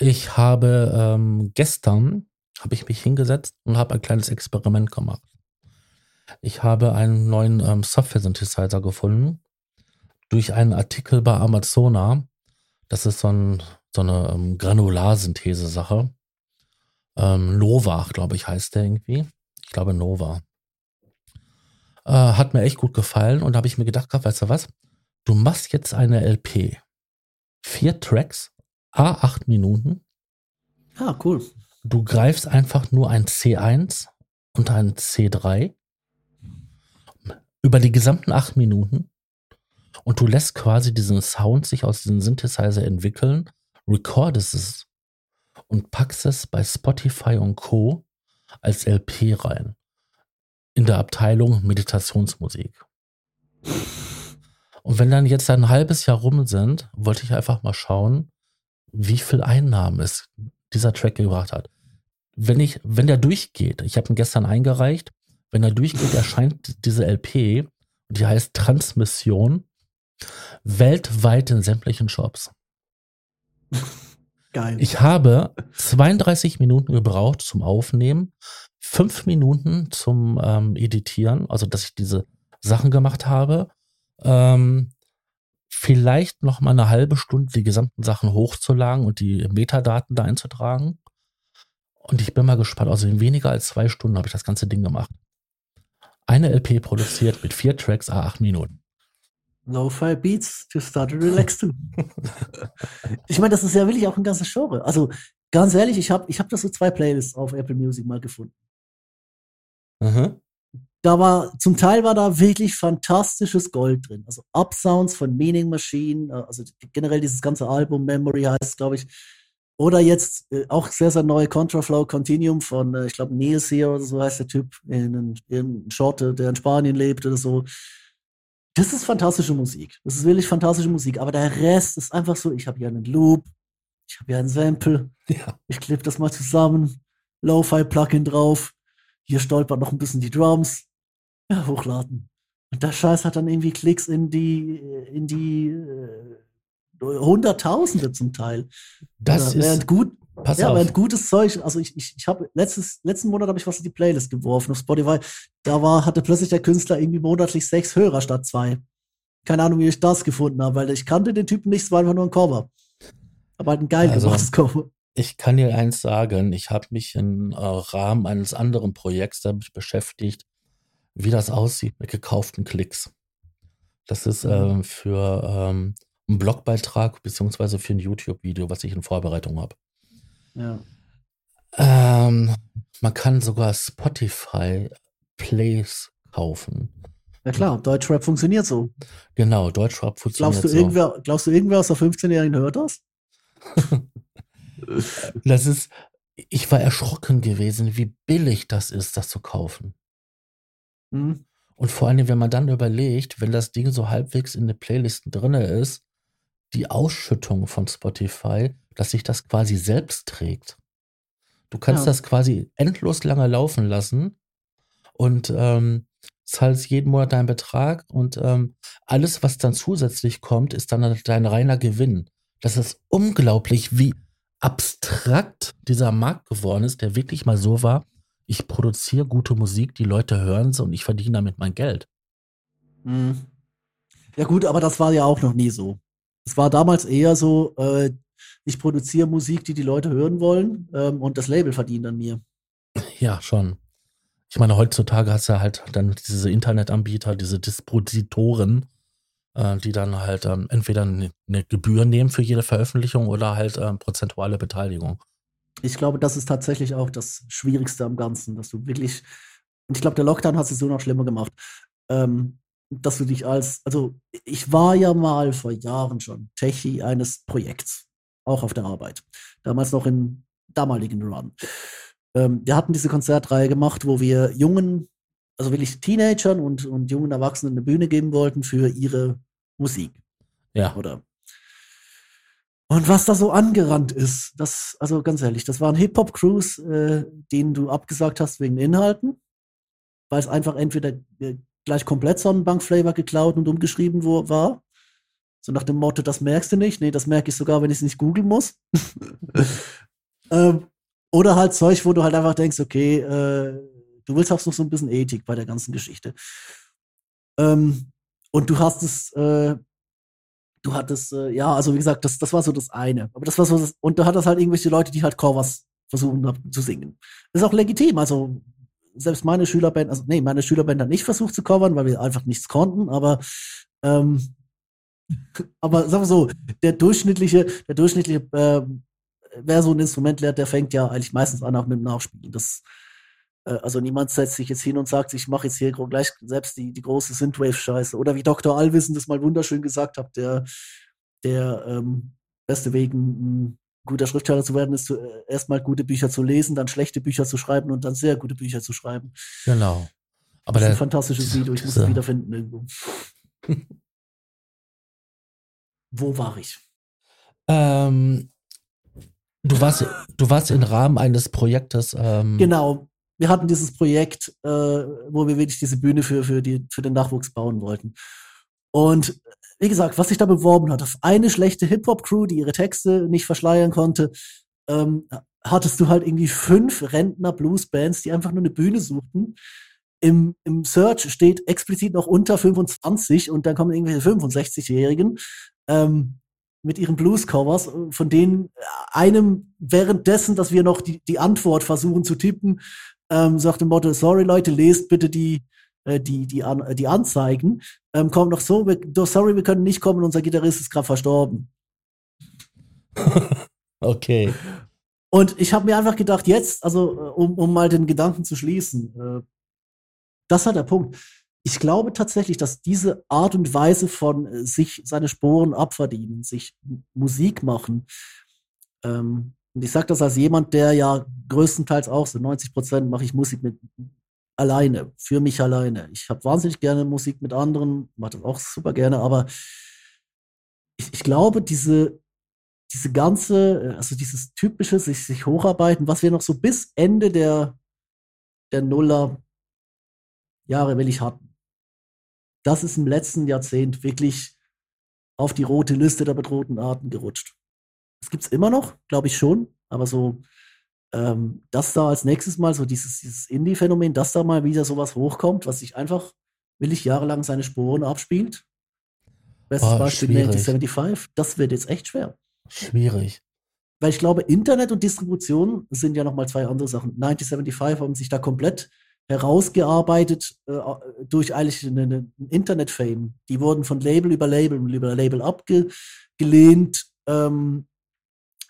B: Ich habe ähm, gestern habe ich mich hingesetzt und habe ein kleines Experiment gemacht. Ich habe einen neuen ähm, Software-Synthesizer gefunden durch einen Artikel bei Amazona. Das ist so, ein, so eine ähm, Granularsynthese-Sache. Ähm, Nova, glaube ich, heißt der irgendwie. Ich glaube Nova. Äh, hat mir echt gut gefallen und da habe ich mir gedacht, weißt du was? Du machst jetzt eine LP. Vier Tracks, A8 Minuten.
A: Ah, cool.
B: Du greifst einfach nur ein C1 und ein C3 über die gesamten acht Minuten und du lässt quasi diesen Sound sich aus diesem Synthesizer entwickeln, recordest es und packst es bei Spotify und Co. als LP rein. In der Abteilung Meditationsmusik. Und wenn dann jetzt ein halbes Jahr rum sind, wollte ich einfach mal schauen, wie viel Einnahmen es dieser Track gebracht hat. Wenn ich, wenn der durchgeht, ich habe ihn gestern eingereicht, wenn er durchgeht, erscheint diese LP, die heißt Transmission, weltweit in sämtlichen Shops.
A: Geil.
B: Ich habe 32 Minuten gebraucht zum Aufnehmen, fünf Minuten zum ähm, Editieren, also dass ich diese Sachen gemacht habe. Ähm, vielleicht noch mal eine halbe Stunde die gesamten Sachen hochzuladen und die Metadaten da einzutragen. Und ich bin mal gespannt. Also in weniger als zwei Stunden habe ich das ganze Ding gemacht. Eine LP produziert mit vier Tracks, a acht Minuten.
A: Lo-Fi Beats to start and relax to. ich meine, das ist ja wirklich auch ein ganzes Genre. Also ganz ehrlich, ich habe ich hab das so zwei Playlists auf Apple Music mal gefunden. Mhm da war, zum Teil war da wirklich fantastisches Gold drin. Also Upsounds von Meaning Machine, äh, also generell dieses ganze Album, Memory heißt glaube ich. Oder jetzt äh, auch sehr, sehr neue Contraflow Continuum von, äh, ich glaube, Nils hier oder so heißt der Typ, in, in Schorte, der in Spanien lebt oder so. Das ist fantastische Musik. Das ist wirklich fantastische Musik. Aber der Rest ist einfach so, ich habe hier einen Loop, ich habe hier einen Sample, ja. ich klippe das mal zusammen, Lo-Fi-Plugin drauf, hier stolpert noch ein bisschen die Drums, ja, hochladen. Und der Scheiß hat dann irgendwie Klicks in die, in die äh, Hunderttausende zum Teil.
B: Das Oder, ist
A: gut. Pass ja, auf. gutes Zeug. Also ich, ich, ich habe letztes, letzten Monat habe ich was in die Playlist geworfen auf Spotify. Da war, hatte plötzlich der Künstler irgendwie monatlich sechs Hörer statt zwei. Keine Ahnung, wie ich das gefunden habe, weil ich kannte den Typen nicht, es war einfach nur ein Cover. Aber halt ein geil also, gemachtes Cover.
B: Ich kann dir eins sagen, ich habe mich im äh, Rahmen eines anderen Projekts damit beschäftigt, wie das aussieht mit gekauften Klicks. Das ist mhm. äh, für ähm, einen Blogbeitrag beziehungsweise für ein YouTube-Video, was ich in Vorbereitung habe.
A: Ja.
B: Ähm, man kann sogar Spotify Plays kaufen.
A: Ja klar, Deutschrap funktioniert so.
B: Genau, Deutschrap funktioniert
A: glaubst du, so. Irgendwer, glaubst du, irgendwer aus der 15-Jährigen hört das?
B: das ist, ich war erschrocken gewesen, wie billig das ist, das zu kaufen. Mhm. Und vor allem, wenn man dann überlegt, wenn das Ding so halbwegs in den Playlisten drin ist, die Ausschüttung von Spotify, dass sich das quasi selbst trägt. Du kannst ja. das quasi endlos lange laufen lassen und ähm, zahlst jeden Monat deinen Betrag und ähm, alles, was dann zusätzlich kommt, ist dann dein reiner Gewinn. Das ist unglaublich, wie abstrakt dieser Markt geworden ist, der wirklich mal so war, ich produziere gute Musik, die Leute hören sie und ich verdiene damit mein Geld.
A: Mhm. Ja gut, aber das war ja auch noch nie so. Es war damals eher so, äh, Ich produziere Musik, die die Leute hören wollen ähm, und das Label verdient an mir.
B: Ja, schon. Ich meine, heutzutage hast du halt dann diese Internetanbieter, diese Dispositoren, äh, die dann halt ähm, entweder eine, Gebühr nehmen für jede Veröffentlichung oder halt ähm, prozentuale Beteiligung.
A: Ich glaube, das ist tatsächlich auch das Schwierigste am Ganzen, dass du wirklich, und ich glaube, der Lockdown hat es so noch schlimmer gemacht, ähm, dass du dich als, also ich war ja mal vor Jahren schon Techie eines Projekts, auch auf der Arbeit, damals noch im damaligen Run. Ähm, wir hatten diese Konzertreihe gemacht, wo wir jungen, also wirklich Teenagern und, und jungen Erwachsenen eine Bühne geben wollten für ihre Musik.
B: Ja.
A: Oder und was da so angerannt ist, das, also ganz ehrlich, das waren Hip-Hop-Crews, äh, denen du abgesagt hast wegen Inhalten, weil es einfach entweder äh, gleich komplett Sonnenbank-Flavor geklaut und umgeschrieben wo, war. So nach dem Motto, das merkst du nicht. Nee, das merke ich sogar, wenn ich es nicht googeln muss. ähm, oder halt Zeug, wo du halt einfach denkst, okay, äh, du willst auch noch so ein bisschen Ethik bei der ganzen Geschichte. Ähm, und du hast es, äh, du hattest, äh, ja, also wie gesagt, das, das war so das eine. Aber das war so, das, und du hattest halt irgendwelche Leute, die halt Covers versuchen zu singen. Das ist auch legitim, also selbst meine Schülerband, also nee, meine Schülerband hat nicht versucht zu covern, weil wir einfach nichts konnten, aber ähm, aber sagen wir so, der durchschnittliche, der durchschnittliche, äh, wer so ein Instrument lernt, der fängt ja eigentlich meistens an auch mit dem Nachspielen. Das, äh, also niemand setzt sich jetzt hin und sagt, ich mache jetzt hier gleich selbst die, die große Synthwave-Scheiße. Oder wie Dr. Allwissen das mal wunderschön gesagt hat, der, der ähm, beste Weg, ein guter Schriftsteller zu werden, ist äh, erstmal gute Bücher zu lesen, dann schlechte Bücher zu schreiben und dann sehr gute Bücher zu schreiben.
B: Genau.
A: Aber das ist ein fantastisches Video, ich muss es wiederfinden irgendwo. Wo war ich?
B: Ähm, du, warst, du warst im Rahmen eines Projektes. Ähm
A: genau. Wir hatten dieses Projekt, äh, wo wir wirklich diese Bühne für, für, die, für den Nachwuchs bauen wollten. Und wie gesagt, was sich da beworben hat, auf eine schlechte Hip-Hop-Crew, die ihre Texte nicht verschleiern konnte, ähm, hattest du halt irgendwie fünf Rentner-Blues-Bands, die einfach nur eine Bühne suchten. Im, Im Search steht explizit noch unter 25 und dann kommen irgendwelche 65-Jährigen ähm, mit ihren Blues-Covers, von denen einem währenddessen, dass wir noch die, die Antwort versuchen zu tippen, ähm, sagt dem Motto, sorry Leute, lest bitte die, äh, die, die, an, die Anzeigen, ähm, kommt noch so, wir, sorry, wir können nicht kommen, unser Gitarrist ist gerade verstorben.
B: okay.
A: Und ich habe mir einfach gedacht, jetzt, also äh, um, um mal den Gedanken zu schließen, äh, das war der Punkt. Ich glaube tatsächlich, dass diese Art und Weise von äh, sich seine Sporen abverdienen, sich Musik machen, ähm, und ich sage das als jemand, der ja größtenteils auch so 90 Prozent mache ich Musik mit alleine, für mich alleine. Ich habe wahnsinnig gerne Musik mit anderen, mache das auch super gerne, aber ich, ich glaube, diese, diese ganze, also dieses typische sich, sich hocharbeiten, was wir noch so bis Ende der, der Nuller Jahre will ich hatten, das ist im letzten Jahrzehnt wirklich auf die rote Liste der bedrohten Arten gerutscht. Das gibt es immer noch, glaube ich schon, aber so ähm, dass da als nächstes mal so dieses, dieses Indie-Phänomen, dass da mal wieder sowas hochkommt, was sich einfach willig jahrelang seine Spuren abspielt. Bestes oh, Beispiel schwierig. 1975, das wird jetzt echt schwer.
B: Schwierig.
A: Weil ich glaube, Internet und Distribution sind ja nochmal zwei andere Sachen. 1975 haben sich da komplett herausgearbeitet äh, durch eigentlich einen Internet-Fame. Die wurden von Label über Label über Label abgelehnt. Ähm,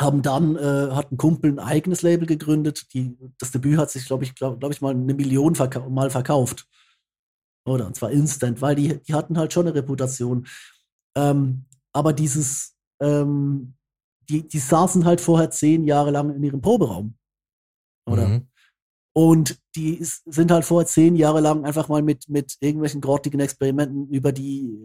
A: haben dann, äh, hat ein Kumpel ein eigenes Label gegründet. Die, das Debüt hat sich, glaube ich, glaube glaub ich, mal eine Million verka mal verkauft. Oder? Und zwar instant, weil die, die hatten halt schon eine Reputation. Ähm, aber dieses, ähm, die, die saßen halt vorher zehn Jahre lang in ihrem Proberaum. Oder? Mhm. Und die sind halt vorher zehn Jahre lang einfach mal mit, mit irgendwelchen grottigen Experimenten über die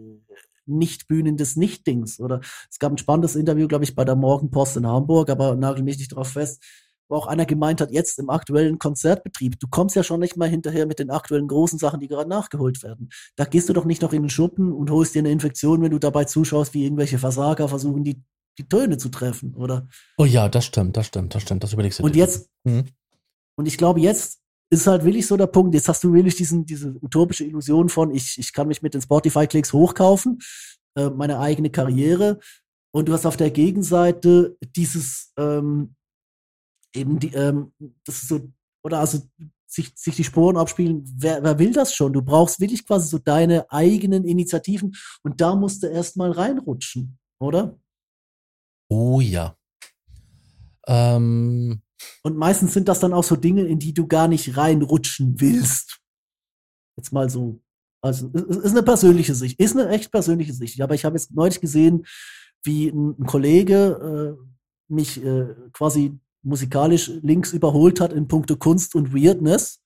A: nicht-Bühnen des Nichtdings. Oder es gab ein spannendes Interview, glaube ich, bei der Morgenpost in Hamburg, aber nagel mich nicht drauf fest, wo auch einer gemeint hat, jetzt im aktuellen Konzertbetrieb, du kommst ja schon nicht mal hinterher mit den aktuellen großen Sachen, die gerade nachgeholt werden. Da gehst du doch nicht noch in den Schuppen und holst dir eine Infektion, wenn du dabei zuschaust, wie irgendwelche Versager versuchen, die, die Töne zu treffen, oder?
B: Oh ja, das stimmt, das stimmt, das stimmt, das überlegst du
A: Und jetzt, mhm. und ich glaube, jetzt ist halt wirklich so der Punkt. Jetzt hast du wirklich diesen, diese utopische Illusion von, ich, ich kann mich mit den Spotify-Klicks hochkaufen, äh, meine eigene Karriere. und du hast auf der Gegenseite dieses ähm, eben die, ähm, das ist so, oder also sich, sich die Sporen abspielen, wer, wer will das schon? Du brauchst wirklich quasi so deine eigenen Initiativen und da musst du erstmal reinrutschen, oder?
B: Oh ja. Ähm,
A: und meistens sind das dann auch so Dinge, in die du gar nicht reinrutschen willst. Jetzt mal so. Also, es ist eine persönliche Sicht, ist eine echt persönliche Sicht. Aber ich habe jetzt neulich gesehen, wie ein, Kollege äh, mich äh, quasi musikalisch links überholt hat in puncto Kunst und Weirdness.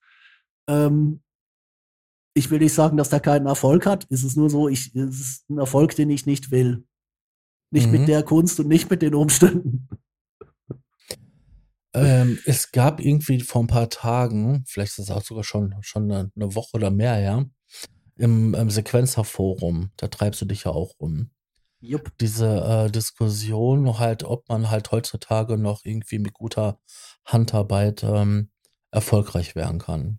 A: Ähm, ich will nicht sagen, dass der keinen Erfolg hat. Es ist nur so, ich, es ist ein Erfolg, den ich nicht will. Nicht mhm. mit der Kunst und nicht mit den Umständen.
B: Ähm, es gab irgendwie vor ein paar Tagen, vielleicht ist es auch sogar schon, schon eine, eine Woche oder mehr her, im, im Sequencer-Forum, da treibst du dich ja auch rum. Jupp. Diese äh, Diskussion halt, ob man halt heutzutage noch irgendwie mit guter Handarbeit ähm, erfolgreich werden kann.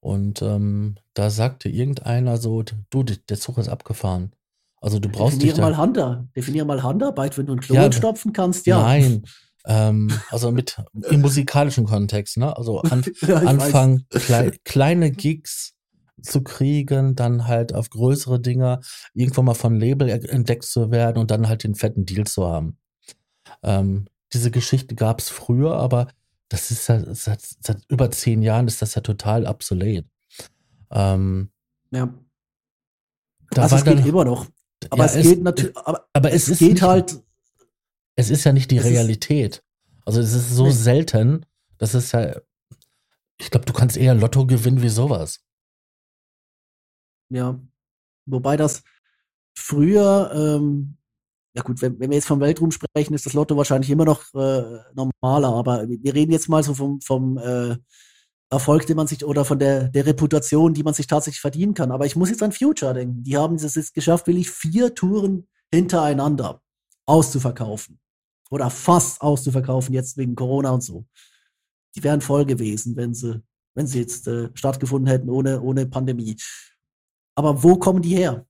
B: Und ähm, da sagte irgendeiner so, du, der Zug ist abgefaffen. Also du brauchst
A: Definier
B: dich
A: mal Hand, definier mal Handarbeit, wenn du ein Klo ja, stopfen kannst, ja.
B: Nein, ähm, also mit im musikalischen Kontext, ne? Also an, ja, Anfang klei kleine Gigs zu kriegen, dann halt auf größere Dinge irgendwann mal von Label entdeckt zu werden und dann halt den fetten Deal zu haben. Ähm, diese Geschichte gab es früher, aber das ist ja seit, seit, über zehn Jahren ist das ja total obsolet. Ähm,
A: ja. Da also es geht immer noch. Aber ja, es, geht natürlich, aber, aber es, es geht halt
B: es ist ja nicht die Realität. Also es ist so nee. selten, das ist ja, ich glaube, du kannst eher Lotto gewinnen wie sowas.
A: Ja, wobei das früher, ähm, ja gut, wenn, wenn, wir jetzt vom Weltruhm sprechen, ist das Lotto wahrscheinlich immer noch äh, normaler, aber wir reden jetzt mal so vom, vom äh, Erfolg, den man sich, oder von der, der Reputation, die man sich tatsächlich verdienen kann. Aber ich muss jetzt an Future denken. Die haben es jetzt geschafft, will ich vier Touren hintereinander auszuverkaufen oder fast auszuverkaufen, jetzt wegen Corona und so. Die wären voll gewesen, wenn sie, wenn sie jetzt äh, stattgefunden hätten ohne, ohne Pandemie. Aber wo kommen die her?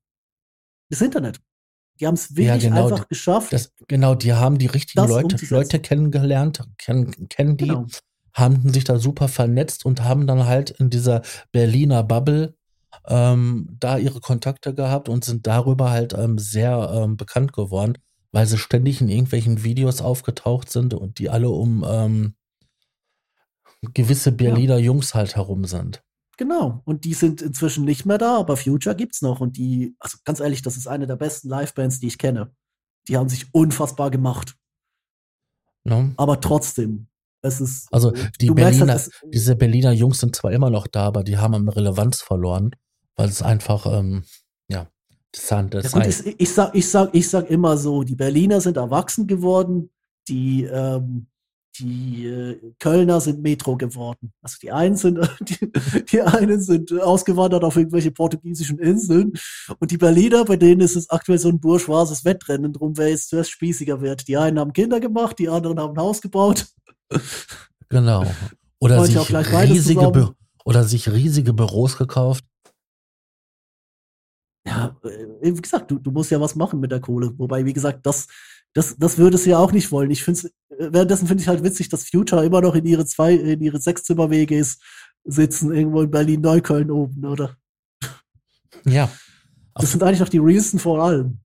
A: Das Internet. Die haben es wirklich ja, genau, einfach geschafft.
B: Das, genau, die haben die richtigen Leute, Leute kennengelernt, kennen, kennen die, genau. haben sich da super vernetzt und haben dann halt in dieser Berliner Bubble ähm, da ihre Kontakte gehabt und sind darüber halt ähm, sehr ähm, bekannt geworden weil sie ständig in irgendwelchen Videos aufgetaucht sind und die alle um ähm, gewisse Berliner ja. Jungs halt herum sind.
A: Genau. Und die sind inzwischen nicht mehr da, aber Future gibt's noch. Und die, also ganz ehrlich, das ist eine der besten Livebands, die ich kenne. Die haben sich unfassbar gemacht. No. Aber trotzdem, es ist.
B: Also die Berliner, halt, diese Berliner Jungs sind zwar immer noch da, aber die haben an Relevanz verloren, weil es einfach, ähm, ja, Interessant.
A: Das ja, heißt. ich, ich, sag, ich, sag, ich sag immer so, die Berliner sind erwachsen geworden, die, ähm, die äh, Kölner sind Metro geworden. Also die einen sind, die, die einen sind ausgewandert auf irgendwelche portugiesischen Inseln und die Berliner, bei denen ist es aktuell so ein bourgeoises Wettrennen drum, wer jetzt zuerst spießiger wird. Die einen haben Kinder gemacht, die anderen haben ein Haus gebaut.
B: Genau. Oder sich, riesige oder sich riesige Büros gekauft
A: ja, äh, wie gesagt, du, du musst ja was machen mit der Kohle. Wobei, wie gesagt, das, das, das würdest du ja auch nicht wollen. Ich finde äh, währenddessen finde ich halt witzig, dass Future immer noch in ihre zwei, in ihre Sechszimmer-WGs sitzen, irgendwo in Berlin-Neukölln oben, oder?
B: Ja.
A: Das sind eigentlich noch die realsten vor allem.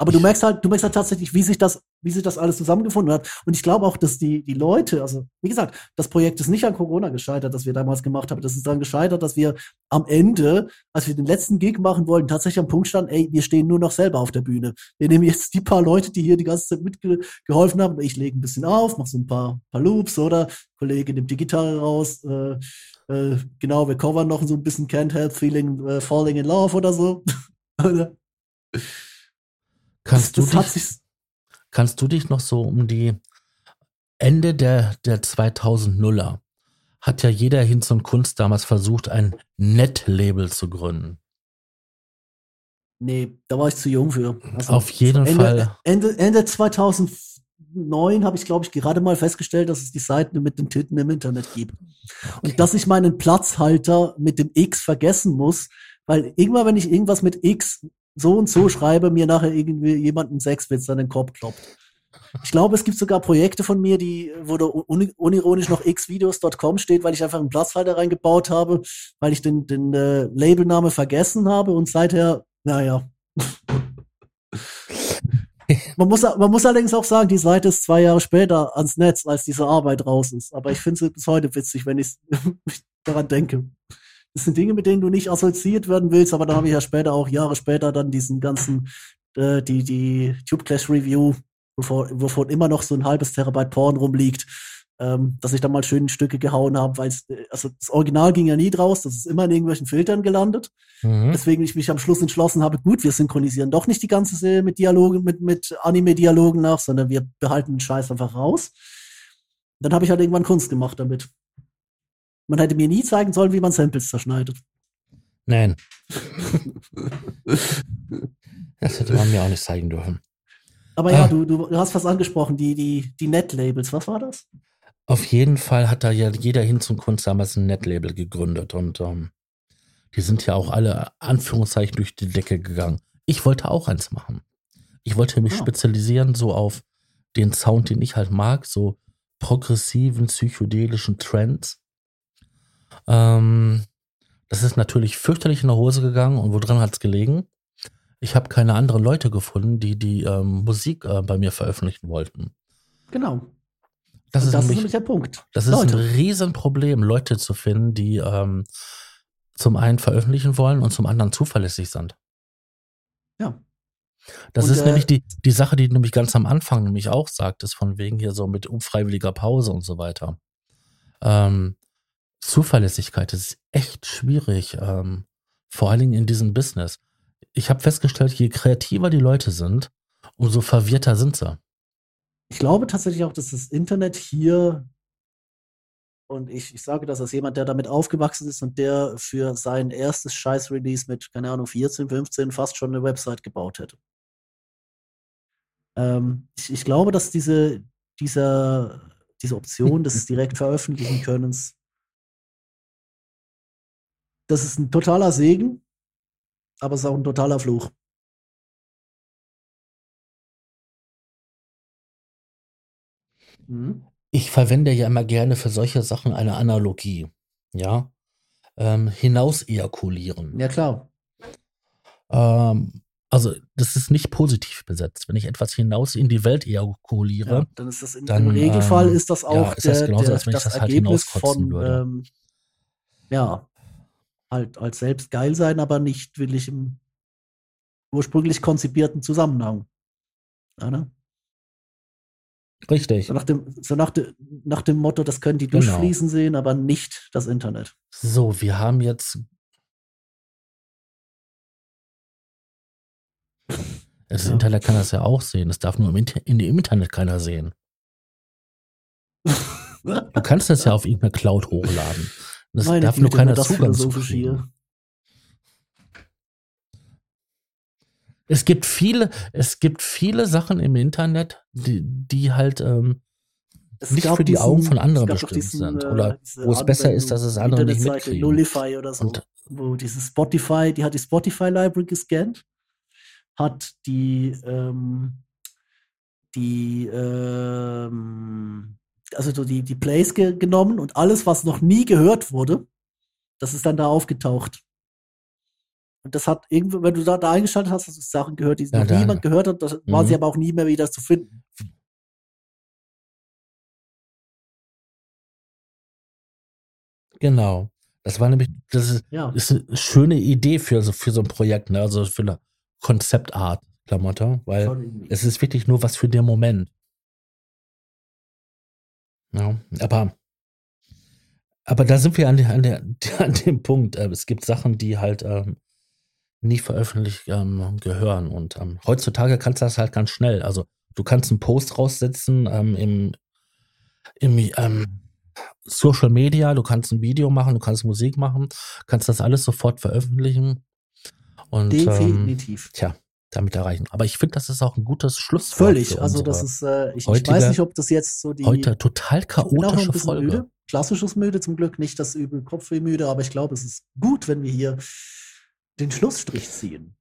A: Aber du merkst halt, du merkst halt tatsächlich, wie sich das, wie sich das alles zusammengefunden hat. Und ich glaube auch, dass die, die Leute, also wie gesagt, das Projekt ist nicht an Corona gescheitert, das wir damals gemacht haben. Das ist daran gescheitert, dass wir am Ende, als wir den letzten Gig machen wollten, tatsächlich am Punkt standen, ey, wir stehen nur noch selber auf der Bühne. Wir nehmen jetzt die paar Leute, die hier die ganze Zeit mitgeholfen haben. Ich lege ein bisschen auf, mache so ein paar, paar Loops, oder? Kollege nimmt die Gitarre raus, äh, äh, genau, wir covern noch so ein bisschen Can't Help Feeling, äh, Falling in Love oder so.
B: Kannst das, du das dich, kannst du dich noch so um die Ende der, der 2000er hat ja jeder Hinz und Kunst damals versucht, ein Net-Label zu gründen.
A: Nee, da war ich zu jung für.
B: Also Auf jeden
A: Ende,
B: Fall.
A: Ende, Ende 2009 habe ich, glaube ich, gerade mal festgestellt, dass es die Seiten mit den Titten im Internet gibt. Okay. Und dass ich meinen Platzhalter mit dem X vergessen muss, weil irgendwann, wenn ich irgendwas mit X so und so schreibe, mir nachher irgendwie jemand einen Sexwitz an den Kopf kloppt. Ich glaube, es gibt sogar Projekte von mir, die, wo da un unironisch noch xvideos.com steht, weil ich einfach einen Platzhalter reingebaut habe, weil ich den, den äh, Labelname vergessen habe und seither, naja. man, muss, man muss allerdings auch sagen, die Seite ist zwei Jahre später ans Netz, als diese Arbeit raus ist. Aber ich finde es bis heute witzig, wenn ich daran denke. Das sind Dinge, mit denen du nicht assoziiert werden willst, aber dann habe ich ja später auch Jahre später dann diesen ganzen, äh, die, die Tube Clash Review wovon, immer noch so ein halbes Terabyte Porn rumliegt, ähm, dass ich da mal schön Stücke gehauen habe, weil äh, also das Original ging ja nie draus, das ist immer in irgendwelchen Filtern gelandet. Mhm. Deswegen ich mich am Schluss entschlossen habe, gut, wir synchronisieren doch nicht die ganze Serie mit Dialogen, mit, mit Anime-Dialogen nach, sondern wir behalten den Scheiß einfach raus. Dann habe ich halt irgendwann Kunst gemacht damit. Man hätte mir nie zeigen sollen, wie man Samples zerschneidet.
B: Nein. das hätte man mir auch nicht zeigen dürfen.
A: Aber ja, ah. du, du hast was angesprochen, die, die, die Net-Labels. Was war das?
B: Auf jeden Fall hat da ja jeder hin zum Kunst damals ein Net-Label gegründet und ähm, die sind ja auch alle Anführungszeichen durch die Decke gegangen. Ich wollte auch eins machen. Ich wollte mich oh. spezialisieren so auf den Sound, den ich halt mag, so progressiven, psychedelischen Trends. Ähm, das ist natürlich fürchterlich in der Hose gegangen und woran hat es gelegen? ich habe keine anderen Leute gefunden, die die ähm, Musik äh, bei mir veröffentlichen wollten.
A: Genau.
B: Das, ist, das nämlich, ist, nämlich, der Punkt. Das Leute. ist ein Riesenproblem, Leute zu finden, die ähm, zum einen veröffentlichen wollen und zum anderen zuverlässig sind.
A: Ja.
B: Das und, ist äh, nämlich die, die Sache, die nämlich ganz am Anfang nämlich auch sagt, ist von wegen hier so mit unfreiwilliger Pause und so weiter. Ähm, Zuverlässigkeit ist echt schwierig, ähm, vor allen Dingen in diesem Business ich habe festgestellt, je kreativer die Leute sind, umso verwirrter sind sie.
A: Ich glaube tatsächlich auch, dass das Internet hier, und ich, ich sage das als jemand, der damit aufgewachsen ist und der für sein erstes Scheiß-Release mit, keine Ahnung, 14, 15 fast schon eine Website gebaut hätte. Ähm, ich, ich, glaube, dass diese, dieser, diese Option des direkt veröffentlichen Könnens, das ist ein totaler Segen, aber es ist auch ein totaler Fluch.
B: Mhm. Ich verwende ja immer gerne für solche Sachen eine Analogie. Ja. Ähm, hinaus ejakulieren.
A: Ja, klar.
B: Ähm, also, das ist nicht positiv besetzt. Wenn ich etwas hinaus in die Welt ejakuliere, ja,
A: dann ist das in, dann, im Regelfall ähm, ist das auch ja, ist das genauso, der, als wenn ich das, das halt Ergebnis von, ähm, ja, halt als selbst geil sein, aber nicht wirklich im ursprünglich konzipierten Zusammenhang. Ja, ne?
B: Richtig.
A: So, nach dem, so nach, de, nach dem Motto, das können die genau. durchfließen sehen, aber nicht das Internet.
B: So, wir haben jetzt. Das ja. Internet kann das ja auch sehen. Das darf nur im, Inter in dem Internet keiner sehen. du kannst das ja auf irgendeine Cloud hochladen. Das Meine darf nur keiner Zugang zu kriegen. Es gibt viele, es gibt viele Sachen im Internet, die, die halt ähm, nicht für die diesen, Augen von anderen bestimmt diesen, sind. Oder äh, wo es besser ist, dass es andere nicht mitkriegen.
A: Nullify oder so. Und, wo dieses Spotify, die hat die Spotify Library gescannt, hat die, ähm, die, ähm, also so die, die Plays ge genommen und alles, was noch nie gehört wurde, das ist dann da aufgetaucht. Und das hat irgendwie, wenn du da, da eingeschaltet hast, hast du Sachen gehört, die ja, noch niemand gehört hat, das mhm. war sie aber auch nie mehr wieder zu finden.
B: Genau. Das war nämlich, das ist, ja. ist eine schöne Idee für so, für so ein Projekt, ne? also für eine Konzeptart, Klamotte, weil es ist wirklich nur was für den Moment. Ja, aber, aber da sind wir an, der, an, der, an dem Punkt. Äh, es gibt Sachen, die halt ähm, nie veröffentlicht ähm, gehören. Und ähm, heutzutage kannst du das halt ganz schnell. Also du kannst einen Post raussetzen ähm, im, im ähm, Social Media, du kannst ein Video machen, du kannst Musik machen, kannst das alles sofort veröffentlichen. Und,
A: Definitiv.
B: Ähm, tja, damit erreichen. Aber ich finde, das ist auch ein gutes Schlusswort.
A: Völlig. Also das ist, äh, ich, heutige, ich, weiß nicht, ob das jetzt so die
B: heute total chaotische Folge.
A: Müde. Klassisches müde zum Glück, nicht das übel Kopfweh müde, aber ich glaube, es ist gut, wenn wir hier den Schlussstrich ziehen.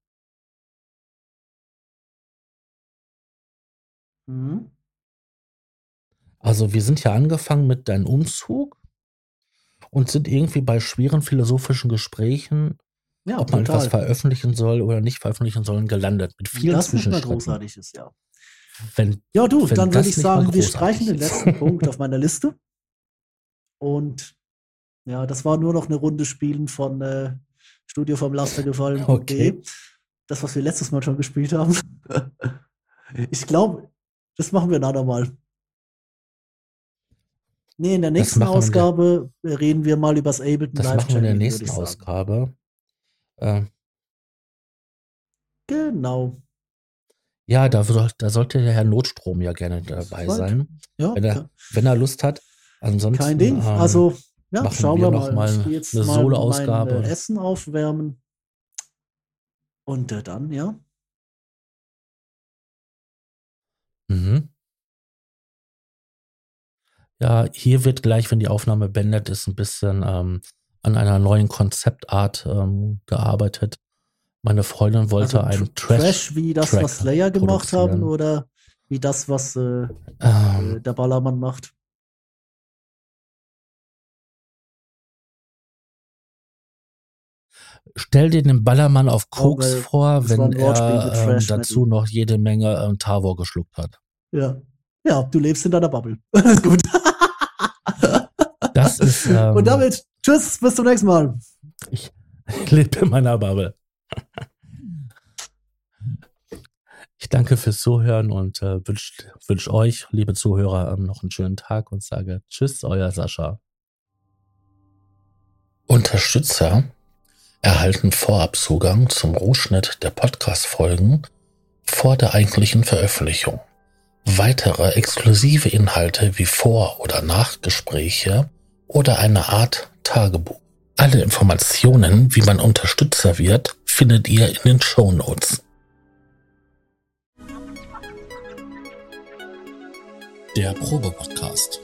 B: Mhm. Also wir sind ja angefangen mit deinem Umzug und sind irgendwie bei schweren philosophischen Gesprächen ja, ob man total. etwas veröffentlichen soll oder nicht veröffentlichen sollen, gelandet. Mit vielen
A: das Zwischenschritten. Das großartig ist, ja. Wenn, ja, du, dann würde ich sagen, wir streichen den letzten Punkt auf meiner Liste. Und ja, das war nur noch eine Runde Spielen von äh, Studio vom Laster gefallen.
B: Okay.
A: Das, was wir letztes Mal schon gespielt haben. ich glaube, das machen wir ein andermal. Nee, in der nächsten Ausgabe wir, reden wir mal über das Ableton
B: Das machen wir in der nächsten Ausgabe. Äh,
A: genau.
B: Ja, da, da, sollte der Herr Notstrom ja gerne dabei sein. Ja, wenn, er, wenn er Lust hat. Ansonsten,
A: Kein Ding. Ähm, also, ja, schauen wir, wir mal.
B: mal eine Solo-Ausgabe.
A: Essen aufwärmen. Und äh, dann, ja.
B: Mhm. Ja, hier wird gleich, wenn die Aufnahme beendet ist, ein bisschen ähm, an einer neuen Konzeptart ähm, gearbeitet. Meine Freundin wollte also einen Trash, Trash
A: wie das, Track was Slayer gemacht haben, oder wie das, was äh, ähm, äh, der Ballermann macht.
B: Stell dir den Ballermann auf Koks oh, vor, wenn er ähm, dazu noch jede Menge ähm, Tavor geschluckt hat.
A: Ja. Ja, du lebst in deiner Bubble. Alles gut.
B: Das ist. Ähm,
A: Und damit, tschüss, bis zum nächsten Mal.
B: Ich, ich lebe in meiner Bubble. Ich danke fürs Zuhören und äh, wünsche wünsch euch, liebe Zuhörer, ähm, noch einen schönen Tag und sage Tschüss, euer Sascha. Unterstützer erhalten Vorabzugang zum Rohschnitt der Podcast-Folgen vor der eigentlichen Veröffentlichung. Weitere exklusive Inhalte wie Vor- oder Nachgespräche oder eine Art Tagebuch. Alle Informationen, wie man Unterstützer wird, findet ihr in den Show Notes. Der Probe-Podcast.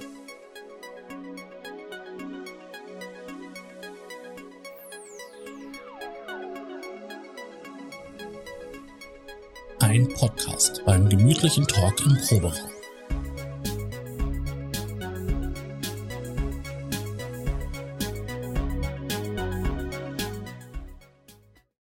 B: Ein Podcast beim gemütlichen Talk im Proberaum.